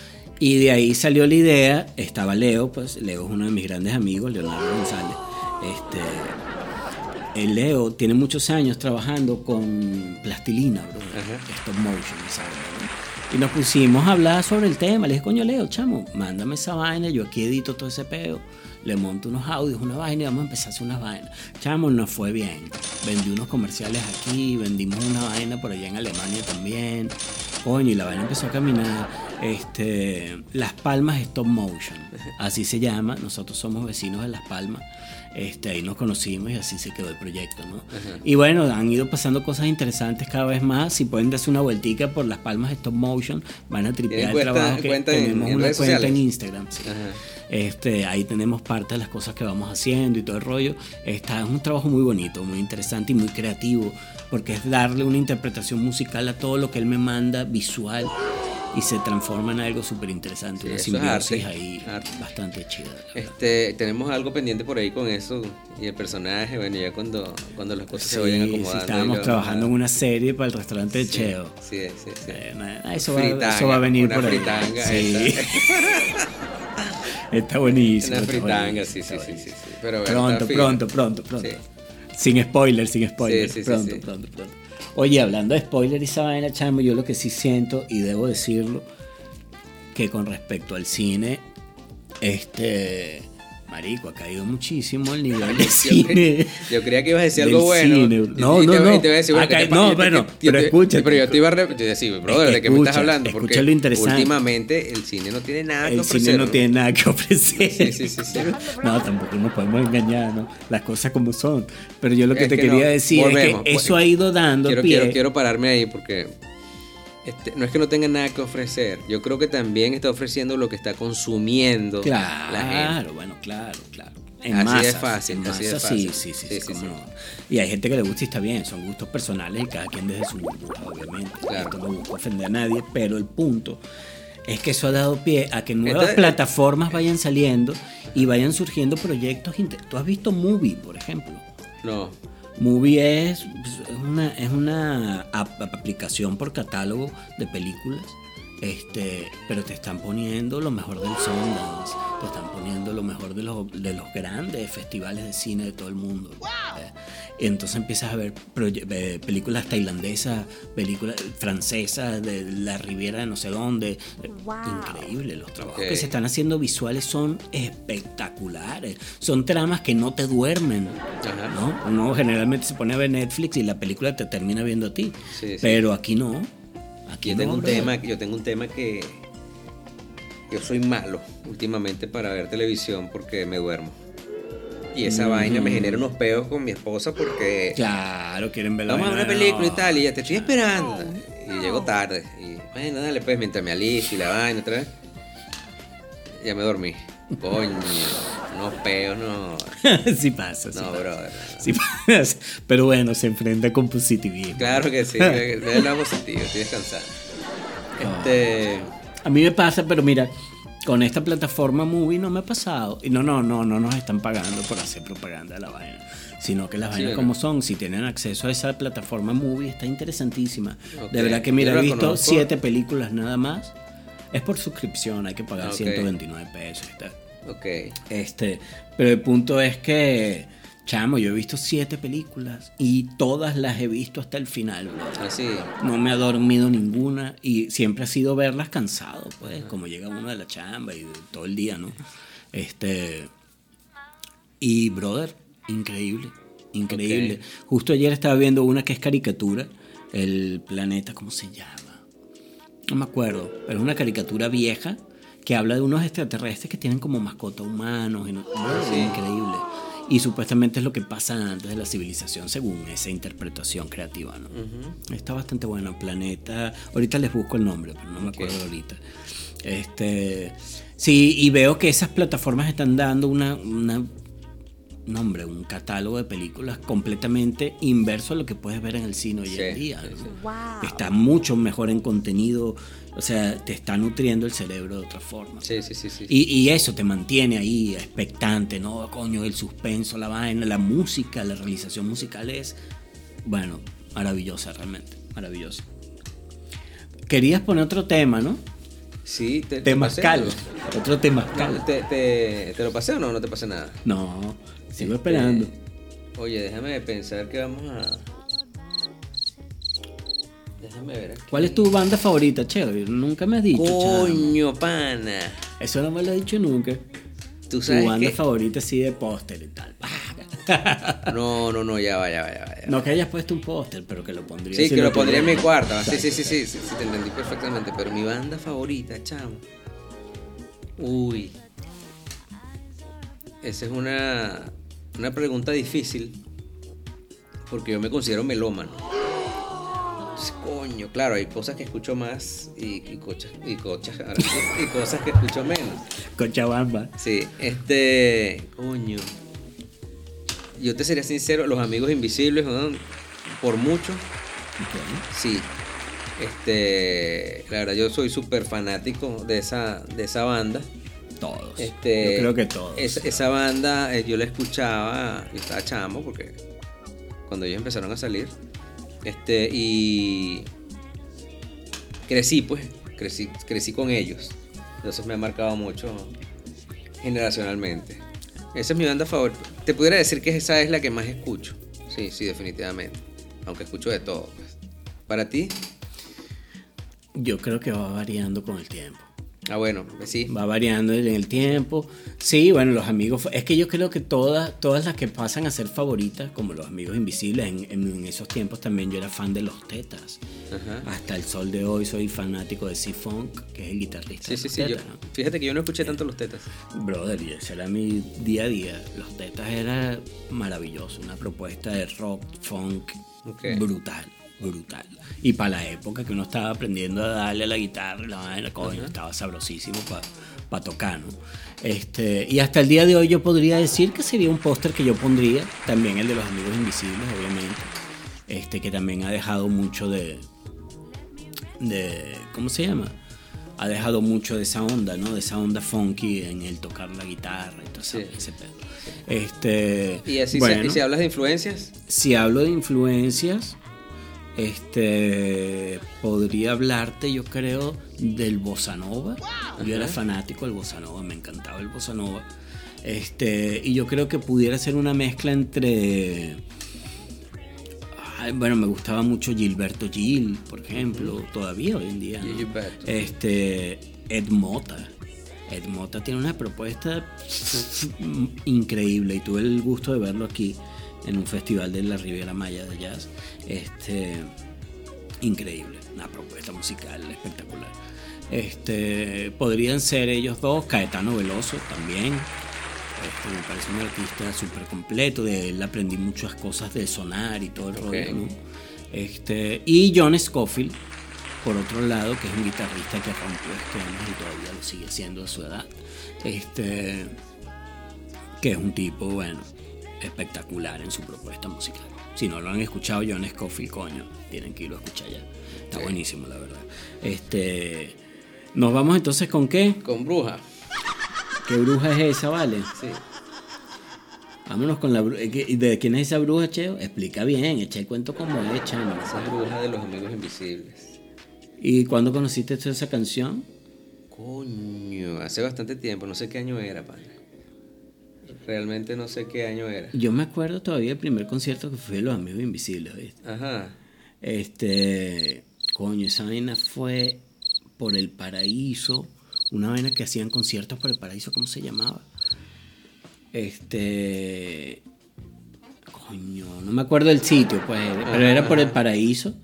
Y de ahí salió la idea, estaba Leo, pues Leo es uno de mis grandes amigos, Leonardo González. Este, el Leo tiene muchos años trabajando con plastilina, bro, stop motion, ¿no? Y nos pusimos a hablar sobre el tema. Le dije, coño, Leo, chamo, mándame esa vaina. Yo aquí edito todo ese peo. Le monto unos audios, una vaina y vamos a empezar a hacer unas vainas. Chamo, nos fue bien. Vendí unos comerciales aquí, vendimos una vaina por allá en Alemania también. Coño, y la vaina empezó a caminar. Este, Las Palmas Stop Motion, así se llama. Nosotros somos vecinos de Las Palmas. Este, ahí nos conocimos y así se quedó el proyecto, ¿no? Y bueno, han ido pasando cosas interesantes cada vez más. Si pueden darse una vueltica por Las Palmas Stop Motion, van a tripear el cuenta- trabajo que cuenta en- tenemos en una redes cuenta en? Instagram. sí. Este, ahí tenemos parte de las cosas que vamos haciendo y todo el rollo. Está, es un trabajo muy bonito, muy interesante y muy creativo, porque es darle una interpretación musical a todo lo que él me manda visual y se transforma en algo súper interesante, Sí, una eso es arte, simbiosis ahí arte. bastante chida. Este, tenemos algo pendiente por ahí con eso y el personaje, bueno, ya cuando, cuando las cosas Sí, se vayan sí, acomodando. estábamos y lo- trabajando en una serie para el restaurante de Cheo. Sí, sí, sí. Eh, eso, va, eso va a venir una por ahí. fritanga, Sí. (laughs) está buenísimo. Una está fritanga, buenísimo, sí, sí, está sí, sí, sí. Pero bueno, Pronto, pronto, pronto, pronto. Sí. Sin spoiler, sin spoiler. Sí, sí, sí, pronto, sí. pronto, pronto. Oye, hablando de spoiler y esa vaina, chamo, yo lo que sí siento, y debo decirlo, que con respecto al cine, este. Marico, ha caído muchísimo el nivel (laughs) de cine. yo creía que ibas a decir algo bueno. cine. Y- No, y no, te- no. y te iba a decir, bueno, Acá- ¿qué te pa- no, bueno, pero escúchate. Pero yo te iba a re- yo decía, brother, que ¿de qué me estás escucha, hablando? escucha Porque lo interesante. últimamente el cine no tiene nada que El ofrecer. cine no tiene nada que ofrecer. Sí, sí, sí, sí. No, tampoco nos podemos engañar, ¿no? Las cosas como son. Pero yo lo que Es te que quería no, decir volvemos, es que eso ha ido dando quiero, pie. quiero, quiero pararme ahí porque este, no es que no tenga nada que ofrecer. Yo creo que también está ofreciendo lo que está consumiendo la gente. Claro, bueno, claro, claro. En Así masas, fácil, en así de masas, fácil. Sí, sí, sí, Sí, sí, sí, cómo sí. no. Y hay gente que le gusta y está bien, son gustos personales y cada quien desde su burbuja, obviamente. Claro. Esto no busca ofender a nadie, pero el punto es que eso ha dado pie a que nuevas plataformas vayan saliendo y vayan surgiendo proyectos. Tú has visto Movie, por ejemplo. No. Movie es, es una, es una ap- aplicación por catálogo de películas, este, pero te están poniendo lo mejor del Sundance, te están poniendo lo mejor de los, de los grandes festivales de cine de todo el mundo. Y entonces empiezas a ver eh, películas tailandesas, películas francesas, de la Riviera de no sé dónde. Increíble, los trabajos que se están haciendo visuales son espectaculares. Son tramas que no te duermen. ¿no? Uno generalmente se pone a ver Netflix y la película te termina viendo a ti. Sí, sí. Pero aquí no. Aquí Yo tengo un tema, yo tengo un tema que yo soy malo últimamente para ver televisión porque me duermo. Y esa vaina me genera unos peos con mi esposa porque Claro, quieren ver la vamos a ver una película y tal y ya te estoy esperando. Y llego tarde. Y bueno, dale pues mientras me alisto y la vaina otra vez. Ya me dormí. Coño, unos peos, no. (laughs) sí pasa, sí No, pasa. brother. Sí pasa. Pero bueno, se enfrenta con positivismo. Claro que sí, me da positivo, estoy descansando. Este. A mí me pasa, pero mira, con esta plataforma Movie no me ha pasado. Y no, no, no, no nos están pagando por hacer propaganda de la vaina. Sino que las vainas como son, si tienen acceso a esa plataforma Movie, está interesantísima. De verdad que mira, he visto conozco. siete películas nada más. Es por suscripción, hay que pagar Ok. 129 pesos y tal. Ok. Este, pero el punto es que, chamo, yo he visto siete películas y todas las he visto hasta el final, bro. Así. No me ha dormido ninguna y siempre ha sido verlas cansado, pues, como llega uno de la chamba y todo el día, ¿no? Este. Y, brother, increíble, increíble. Justo ayer estaba viendo una que es caricatura, el planeta, ¿cómo se llama? No me acuerdo, pero es una caricatura vieja que habla de unos extraterrestres que tienen como mascota humanos. y no- sí. Increíble. Y supuestamente es lo que pasa antes de la civilización, según esa interpretación creativa. ¿no? Está bastante bueno. Planeta. Ahorita les busco el nombre, pero no me acuerdo ahorita. Este, sí, y veo que esas plataformas están dando una, una nombre, un catálogo de películas completamente inverso a lo que puedes ver en el cine hoy en Sí, día. sí, ¿no? sí. Wow. Está mucho mejor en contenido, o sea, te está nutriendo el cerebro de otra forma. Sí, sí, sí, sí. Y, y eso te mantiene ahí expectante, ¿no? Coño, el suspenso, la vaina, la música, la realización musical es, bueno, maravillosa realmente, maravillosa. Querías poner otro tema, ¿no? Sí, te, te Temascal. pasé, Otro ¿no? temascal. ¿Te, te, te lo pasé o no? No te pasé nada. No, sigo Este, esperando. Oye, déjame pensar que vamos a. Déjame ver aquí. ¿Cuál es tu banda favorita, Cheo? Nunca me has dicho. chamo. Coño, pana. Eso no me lo he dicho nunca. Tú Tu banda que. favorita así de póster y tal. (laughs) No, no, no, ya va, ya va, ya va. ya. No que hayas puesto un póster, pero que lo pondría. Sí, si que lo pondría en mi cuarto. Sí, sí, sí, sí, sí, sí, te entendí perfectamente. Pero mi banda favorita, chamo. Uy. Esa es una, una pregunta difícil. Porque yo me considero melómano. Coño, claro, hay cosas que escucho más y, y, cochas, y, cochas, (laughs) y cosas que escucho menos. Cochabamba. Sí, este. Coño. Yo te sería sincero, los amigos invisibles, ¿no? por mucho, Ok. Sí. Este, la verdad yo soy súper fanático de esa, de esa banda. Todos. Este, Yo creo que todos. es- esa banda eh, yo la escuchaba, yo estaba chamo porque cuando ellos empezaron a salir, este, y crecí pues, crecí, crecí con ellos. Entonces me ha marcado mucho generacionalmente. Esa es mi banda favorita. Te pudiera decir que esa es la que más escucho. Sí, sí, definitivamente. Aunque escucho de todo. pues. Para ti, Yo creo que va variando con el tiempo. Ah bueno, sí. Va variando en el tiempo. Sí, bueno, los amigos. Es que yo creo que todas, todas las que pasan a ser favoritas, como los amigos invisibles, en, esos tiempos también yo era fan de los tetas. Ajá. Hasta el sol de hoy soy fanático de C-Funk, que es el guitarrista. Sí, de sí, los sí. yo- fíjate que yo no escuché tanto los tetas. Brother, ese era mi día a día. Los tetas era maravilloso, una propuesta de rock, funk, brutal, brutal. Y para la época que uno estaba aprendiendo a darle a la guitarra, la vaina, coño, estaba sabrosísimo para tocar, ¿no? Este, y hasta el día de hoy yo podría decir que sería un póster que yo pondría, también el de los amigos invisibles, obviamente, este, que también ha dejado mucho de, de ¿cómo se llama? Ha dejado mucho de esa onda, ¿no? De esa onda funky en el tocar la guitarra y todo Sí. ese pedo. Este, Y así, se- bueno, y si hablas de influencias, si hablo de influencias, este, podría hablarte, yo creo, del bossa nova. Yo era fanático del bossa nova, me encantaba el bossa nova. Este, y yo creo que pudiera ser una mezcla entre Ay, bueno, me gustaba mucho Gilberto Gil, por ejemplo, todavía hoy en día. ¿no? Gilberto. Este, Ed Mota. Ed Mota tiene una propuesta increíble y tuve el gusto de verlo aquí en un festival de la Riviera Maya de Jazz. Este, increíble, una propuesta musical espectacular. Este, podrían ser ellos dos, Caetano Veloso también. Este, me parece un artista súper completo, de él aprendí muchas cosas de sonar y todo el rollo, ¿no? Este, y John Scofield, por otro lado, que es un guitarrista que rompió esquemas y todavía lo sigue siendo a su edad. Este, que es un tipo, bueno, espectacular en su propuesta musical. Si no lo han escuchado, John Scofield, coño, tienen que irlo a escuchar ya. Está Sí. buenísimo, la verdad. Este, nos vamos entonces con qué? con bruja. ¿Qué bruja es esa, vale? Sí. Vámonos con la bruja. ¿De quién es esa bruja, Cheo? Explica bien, echa el cuento como es, chamo. Esa es bruja de los amigos invisibles. ¿Y cuándo conociste esa canción? Coño, hace bastante tiempo, no sé qué año era, pana. Realmente no sé qué año era. Yo me acuerdo todavía del primer concierto que fue Los Amigos Invisibles, ¿viste? Ajá. Este, coño, esa vaina fue por el paraíso, una vaina que hacían conciertos por el paraíso, ¿cómo se llamaba? Este, coño, no me acuerdo del sitio, pues, pero era por el paraíso.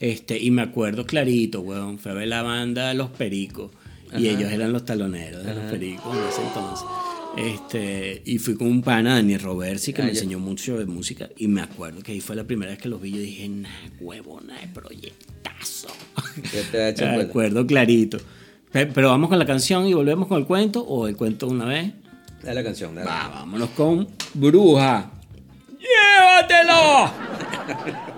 Este, y me acuerdo clarito, weón, fue a ver la banda Los Pericos. Y ellos eran los taloneros de Los Pericos en ese entonces. Este, y fui con un pana, Daniel Roversi, que Ah, me ya. enseñó mucho de música. Y me acuerdo que ahí fue la primera vez que los vi. Yo dije, nah, huevo, nah, proyectazo. (laughs) Te (laughs) Me acuerdo clarito. Pe- Pero vamos con la canción y volvemos con el cuento, o el cuento una vez. Dale la canción, dale. Va, vámonos con Bruja. Llévatelo, (laughs)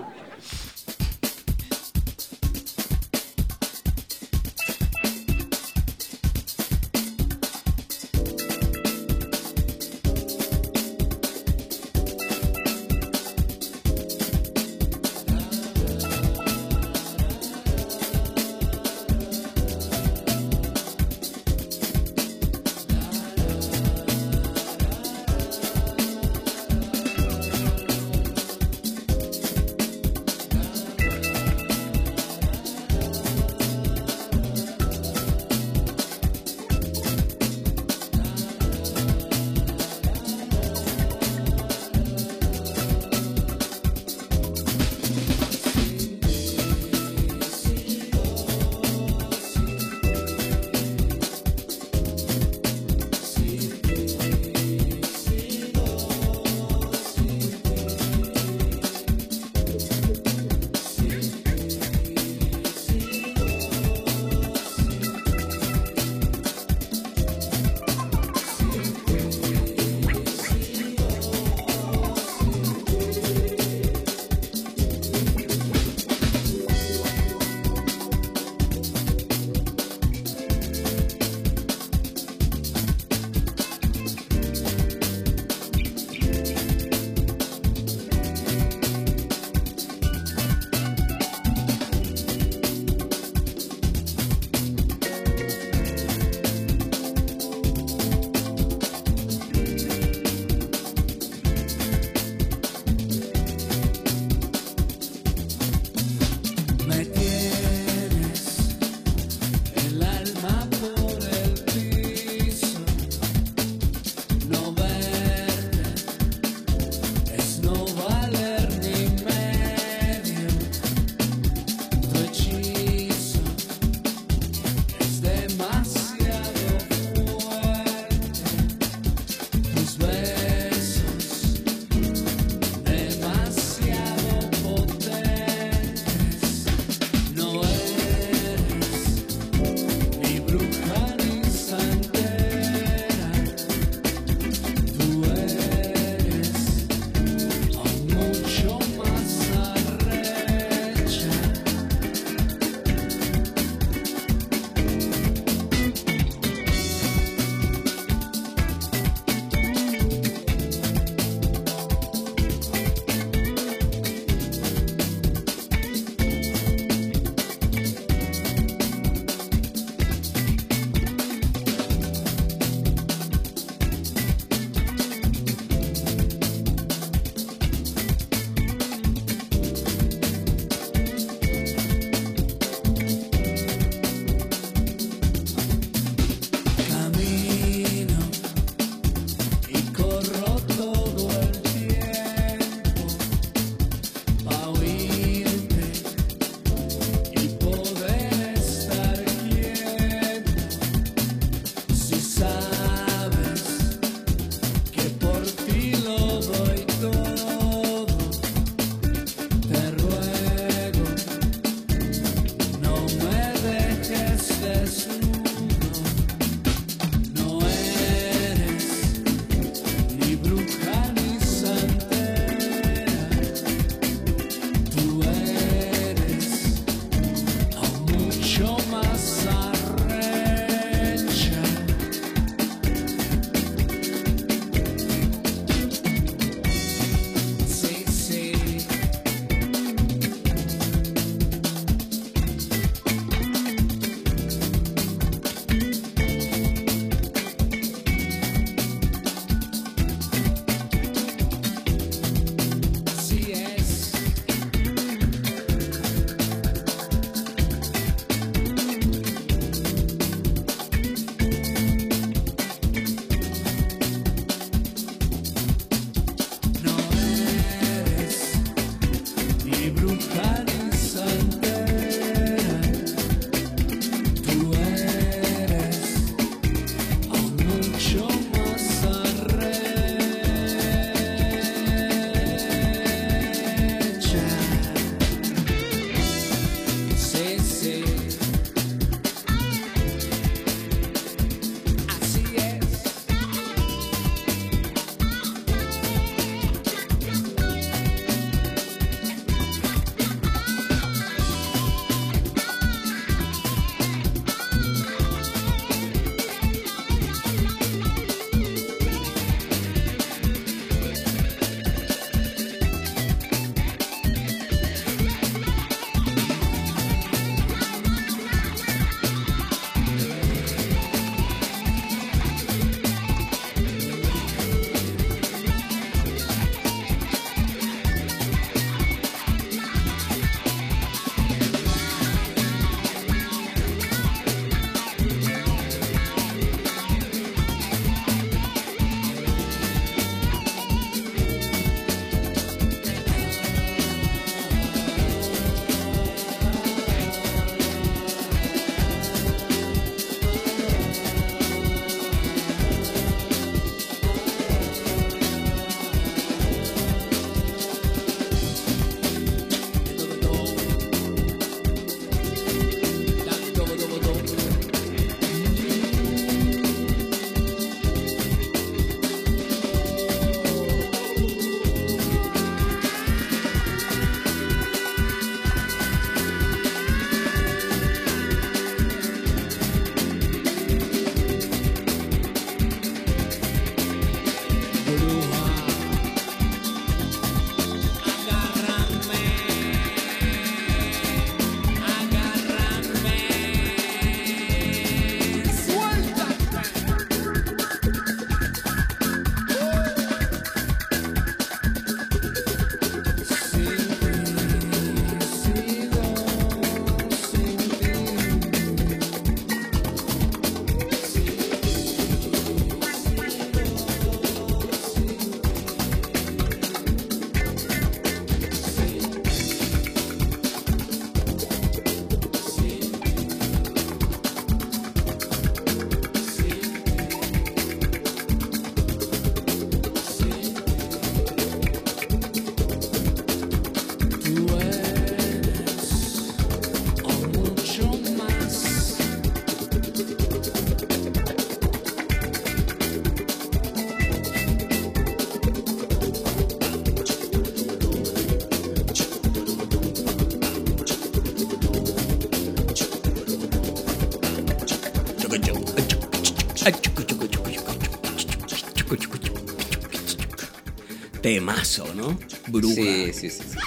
Temazo, ¿no? Bruja. Sí, sí, sí. sí.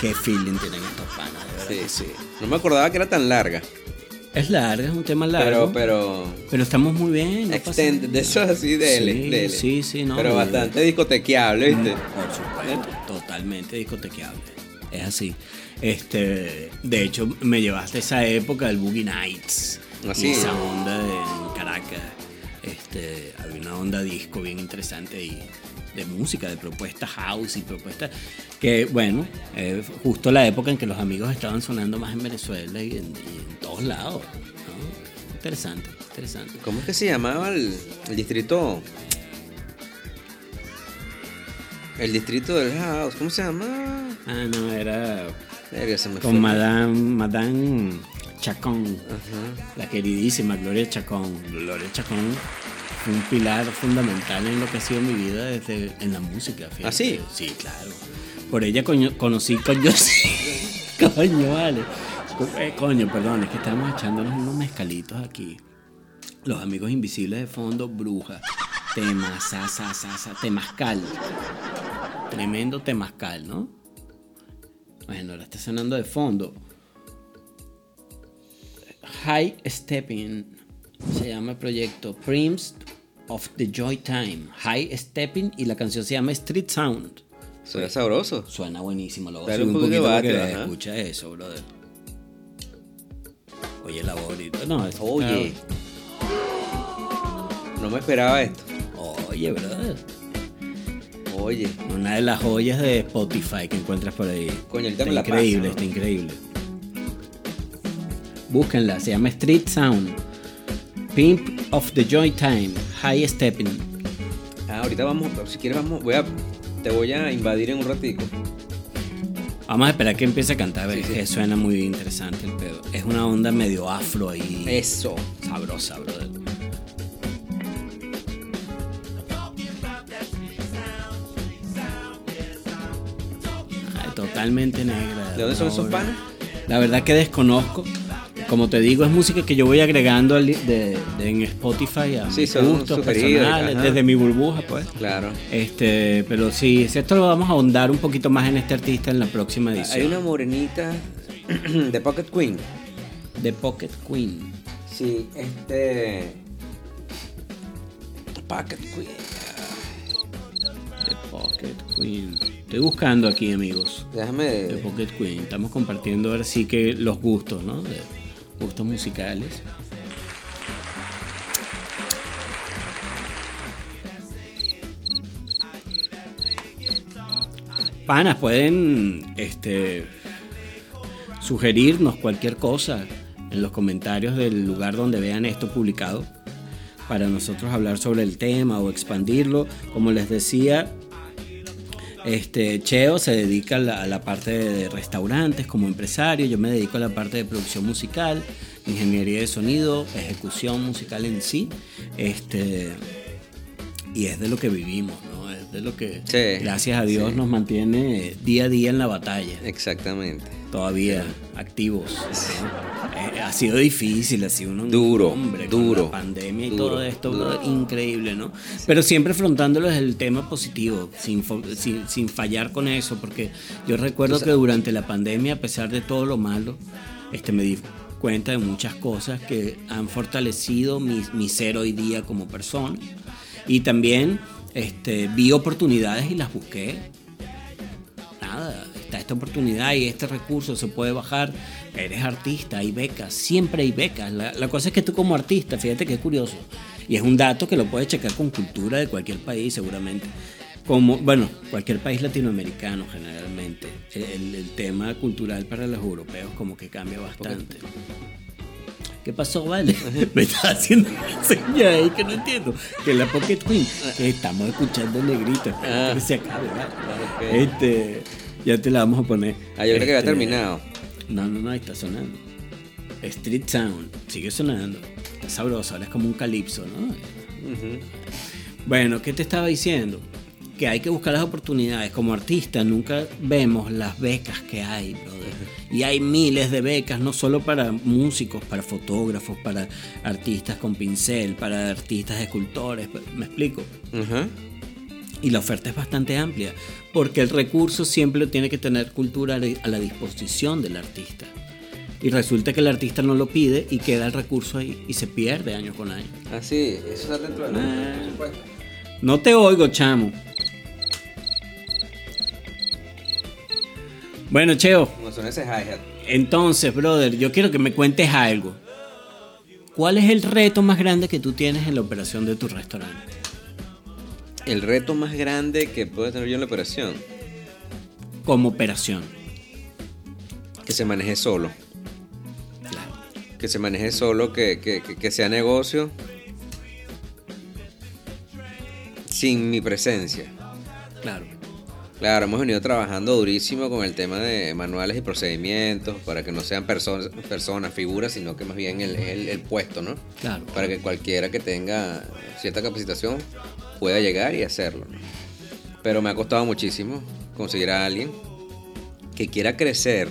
Qué feeling tienen estos panas, de verdad Sí, que sí. No me acordaba que era tan larga. Es larga, es un tema largo. Pero, pero. Pero estamos muy bien. no pasa Extended, de eso así, dele, Sí, dele. sí, sí, no, Pero bastante discotequeable, ¿viste? Por supuesto, totalmente discotequeable. Es así. Este, de hecho, me llevaste esa época del Boogie Nights. Así. Y esa onda de, en Caracas. Este, había una onda disco bien interesante y de música, de propuestas house y propuestas que, bueno, eh, justo la época en que los amigos estaban sonando más en Venezuela y en, y en todos lados. ¿no? Interesante, interesante. ¿Cómo es que se llamaba el, el distrito? El distrito del house, ¿cómo se llama? Ah, no, era Verga, se me con fue. Madame, Madame Chacón, Ajá. la queridísima Gloria Chacón. Gloria Chacón fue un pilar fundamental en lo que ha sido mi vida desde en la música. fíjate. ¿Ah, sí? Sí, claro. Por ella coño- conocí, coño, (laughs) sí. coño, vale. Eh, coño, perdón, es que estamos echándonos unos mezcalitos aquí. Los amigos invisibles de fondo, bruja. Tema, sa, sa, sa, sa, temazcal. Tremendo temazcal, ¿no? Bueno, ahora está sonando de fondo. High Stepping se llama el proyecto Prims of the Joy Time. High Stepping y la canción se llama Street Sound. Suena sabroso. Suena buenísimo, lo voy a Dale un un poquito para que escucha eso, brother. Oye la ahorita. No, esto Oye. está- No me esperaba esto. Oye, brother. Oye. Una de las joyas de Spotify que encuentras por ahí. Coño, ahorita está me la increíble, pasa, ¿no? está increíble. Búsquenla, se llama Street Sound. Pimp of the Joy Time, High Stepping. Ah, ahorita vamos, si quieres vamos, voy a, te voy a invadir en un ratico. Vamos a esperar que empiece a cantar, Sí, ves sí. que suena muy interesante el pedo. Es una onda medio afro ahí. Eso. Sabrosa, brother. Ay, totalmente negra. ¿De dónde son esos bro. panas? La verdad que desconozco. Como te digo, es música que yo voy agregando de, de- en Spotify a Sí, son gustos personales, ajá. desde mi burbuja, pues. Claro. Este, pero sí, esto lo vamos a ahondar un poquito más en este artista en la próxima edición. Hay una morenita (clears throat) de Pocket Queen. The Pocket Queen. Sí, este. Pocket Queen. The Pocket Queen. Estoy buscando aquí, amigos. Déjame. The Pocket Queen. Estamos compartiendo ahora sí que los gustos, ¿no? De gustos musicales. Panas, pueden este, sugerirnos cualquier cosa en los comentarios del lugar donde vean esto publicado para nosotros hablar sobre el tema o expandirlo. Como les decía, este, Cheo se dedica a la, a la parte de restaurantes como empresario, yo me dedico a la parte de producción musical, ingeniería de sonido, ejecución musical en sí, este, y es de lo que vivimos, ¿no? Es de lo que, Sí, gracias a Dios, sí. nos mantiene día a día en la batalla, Exactamente. Todavía activos. ¿no? Eh, ha sido difícil, ha sido un Duro, hombre, con duro, la pandemia y duro, todo esto, duro. increíble, ¿no? Pero siempre afrontándolo desde el tema positivo, sin, sin, sin fallar con eso, porque yo recuerdo sa- que durante la pandemia, a pesar de todo lo malo, este, me di cuenta de muchas cosas que han fortalecido mi, mi ser hoy día como persona. Y también este, vi oportunidades y las busqué esta oportunidad y este recurso se puede bajar. Eres artista, hay becas, siempre hay becas. La, la cosa es que tú como artista, fíjate que es curioso, y es un dato que lo puedes checar con cultura de cualquier país seguramente. Como, bueno, cualquier país latinoamericano generalmente. El, el tema cultural para los europeos como que cambia bastante. ¿Qué pasó, vale? Me está haciendo una señal ahí que no entiendo. Que la Pocket Queen, que estamos escuchando negrito, Ah. que se acabe, ¿vale? Ok. Este, ya te la vamos a poner. Ah, yo creo que había Este, terminado. No, no, no, ahí está sonando. Street Sound, sigue sonando. Está sabroso, ahora es como un calipso, ¿no? Bueno, ¿qué te estaba diciendo? Que hay que buscar las oportunidades. Como artista nunca vemos las becas que hay, brother. Y hay miles de becas, no solo para músicos, para fotógrafos, para artistas con pincel, para artistas escultores, ¿me explico? Y la oferta es bastante amplia, porque el recurso siempre tiene que tener cultura a la- disposición del artista. Y resulta que el artista no lo pide y queda el recurso ahí y se pierde año con año. Ah, sí, eso está dentro de la Ah. No te oigo, chamo. Bueno, Cheo, Como son ese hi-hat. entonces, brother, yo quiero que me cuentes algo. ¿Cuál es el reto más grande que tú tienes en la operación de tu restaurante? El reto más grande que puedo tener yo en la operación, Como operación. que se maneje solo. Claro. Que se maneje solo, que, que- que- que sea negocio sin mi presencia. Claro. Claro, hemos venido trabajando durísimo con el tema de manuales y procedimientos para que no sean personas, personas, figuras, sino que más bien el, el- el puesto, ¿no? Claro. Para que cualquiera que tenga cierta capacitación pueda llegar y hacerlo. Pero me ha costado muchísimo conseguir a alguien que quiera crecer.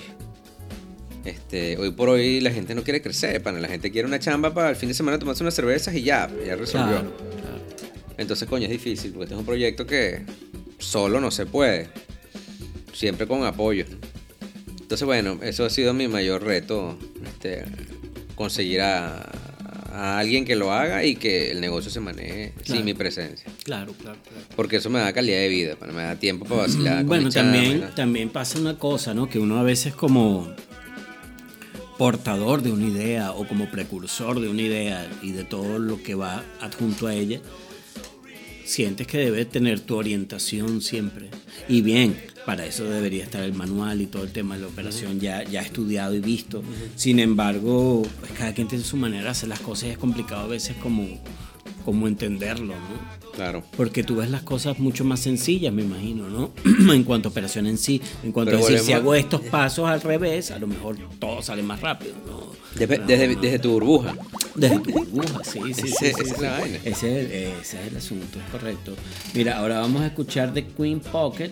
Este, hoy por hoy la gente no quiere crecer, pana. La gente quiere una chamba para el fin de semana tomarse unas cervezas y ya, ya resolvió. Claro, claro. Entonces, coño, es difícil porque este es un proyecto que solo no se puede. Siempre con apoyo. Entonces, bueno, eso ha sido mi mayor reto. Este, conseguir a, a alguien que lo haga y que el negocio se maneje Claro. sin mi presencia. Claro, claro, claro. Porque eso me da calidad de vida, pana, me da tiempo para vacilar. con Bueno, también, también pasa una cosa, ¿no? Que uno a veces como portador de una idea o como precursor de una idea y de todo lo que va adjunto a ella, sientes que debe tener tu orientación siempre. Y bien, para eso debería estar el manual y todo el tema de la operación ya, ya estudiado y visto. Sin embargo, pues cada quien tiene su manera de hacer las cosas y es complicado a veces como, como entenderlo, ¿no? Claro. Porque tú ves las cosas mucho más sencillas, me imagino, ¿no? (clears throat) en cuanto a operación en sí, en cuanto Pero a decir, si volvemos- hago estos pasos al revés, a lo mejor todo sale más rápido, ¿no? Desde, desde- no. desde tu burbuja. Desde tu burbuja, sí, sí, sí. Ese- sí, esa es sí. la vaina. Ese ese es el asunto, es correcto. Mira, ahora vamos a escuchar de Queen Pocket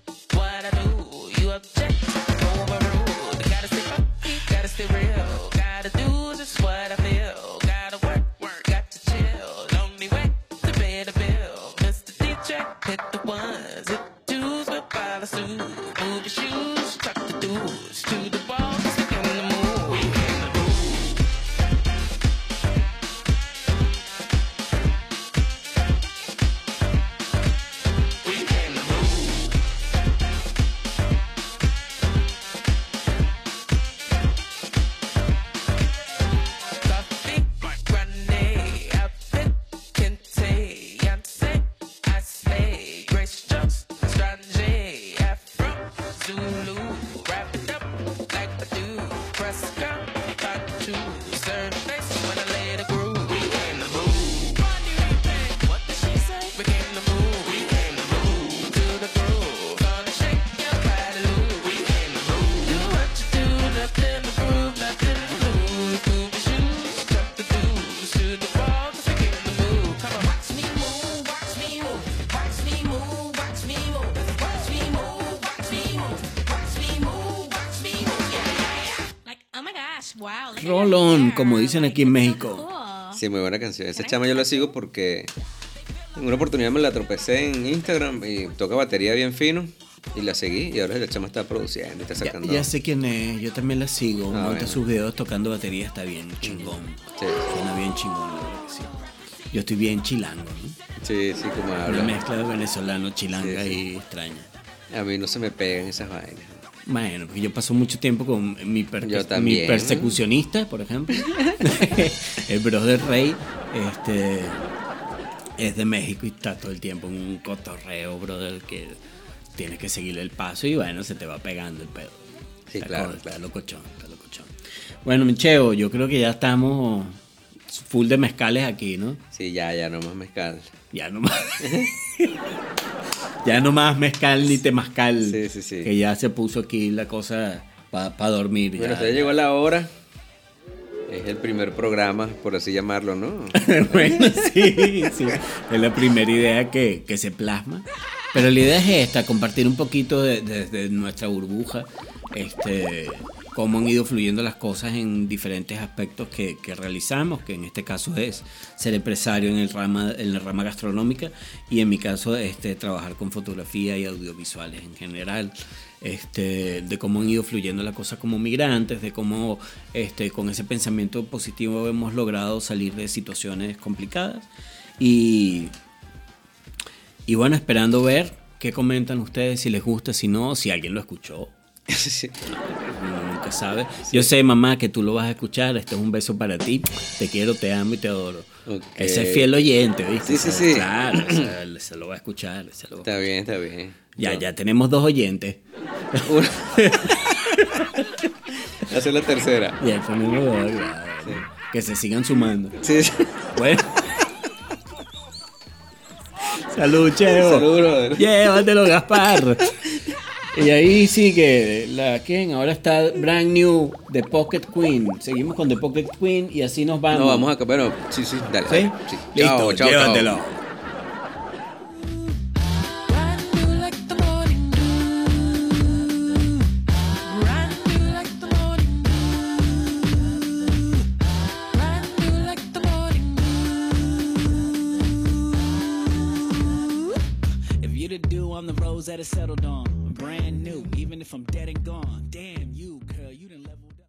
como dicen aquí en México. Sí, muy buena canción. Esa chama yo la sigo porque en una oportunidad me la tropecé en Instagram y toca batería bien fino y la seguí y ahora la chama está produciendo y está Ya, sacando. ya sé quién es, yo también la sigo. Ah, monta sus videos tocando batería, está bien chingón. Sí. Suena bien chingón, sí. Yo estoy bien chilango, ¿no? Sí, sí, como Una habla. mezcla de venezolano, chilanga Sí, sí. y extraña. A mí no se me pegan esas vainas. Bueno, porque yo paso mucho tiempo con mi, mi persecucionista, por ejemplo. (laughs) el brother Rey este, es de México y está todo el tiempo en un cotorreo, brother, que tienes que seguirle el paso y bueno, se te va pegando el pedo. Sí, Está claro, co- Está claro. locochón, está locochón. Bueno, Micheo, yo creo que ya estamos full de mezcales aquí, ¿no? Sí, ya, ya, no más mezcal. Ya no más. (laughs) ya no más mezcal ni temazcal. Sí, sí, sí. Que ya se puso aquí la cosa para dormir. Bueno, ya. ya llegó la hora. Es el primer programa, por así llamarlo, ¿no? (laughs) bueno, sí, sí. Es la primera idea que, que se plasma. Pero la idea es esta, compartir un poquito de, de- de nuestra burbuja, este, cómo han ido fluyendo las cosas en diferentes aspectos que, que realizamos, que en este caso es ser empresario en, el rama, en la rama gastronómica y en mi caso este, trabajar con fotografía y audiovisuales en general. Este, de cómo han ido fluyendo las cosas como migrantes, de cómo este, con ese pensamiento positivo hemos logrado salir de situaciones complicadas y, y bueno, esperando ver qué comentan ustedes, si les gusta, si no, si alguien lo escuchó. Sí. Uno nunca sabe. Yo sé, mamá, que tú lo vas a escuchar. Este es un beso para ti. Te quiero, te amo y te adoro. Ese es fiel oyente, ¿viste? Sí, sí, sí. Claro, o sea, se lo va a escuchar. se lo va a Está bien, está bien. Ya, No. ya tenemos dos oyentes. Una- (laughs) Esa es la tercera. Ya tenemos dos, claro. Que se sigan sumando. Sí, sí. Bueno. Salud, Cheo. Salud, brother. Llévatelo, Gaspar. Y ahí sigue la ¿quién? Ahora está brand new The Pocket Queen. Seguimos con The Pocket Queen y así nos vamos. No, vamos acá. Bueno, sí, sí, dale. ¿Sí? dale. Sí. Listo, Chao, chao, chao. llévatelo. Rose that is settled on, if I'm dead and gone.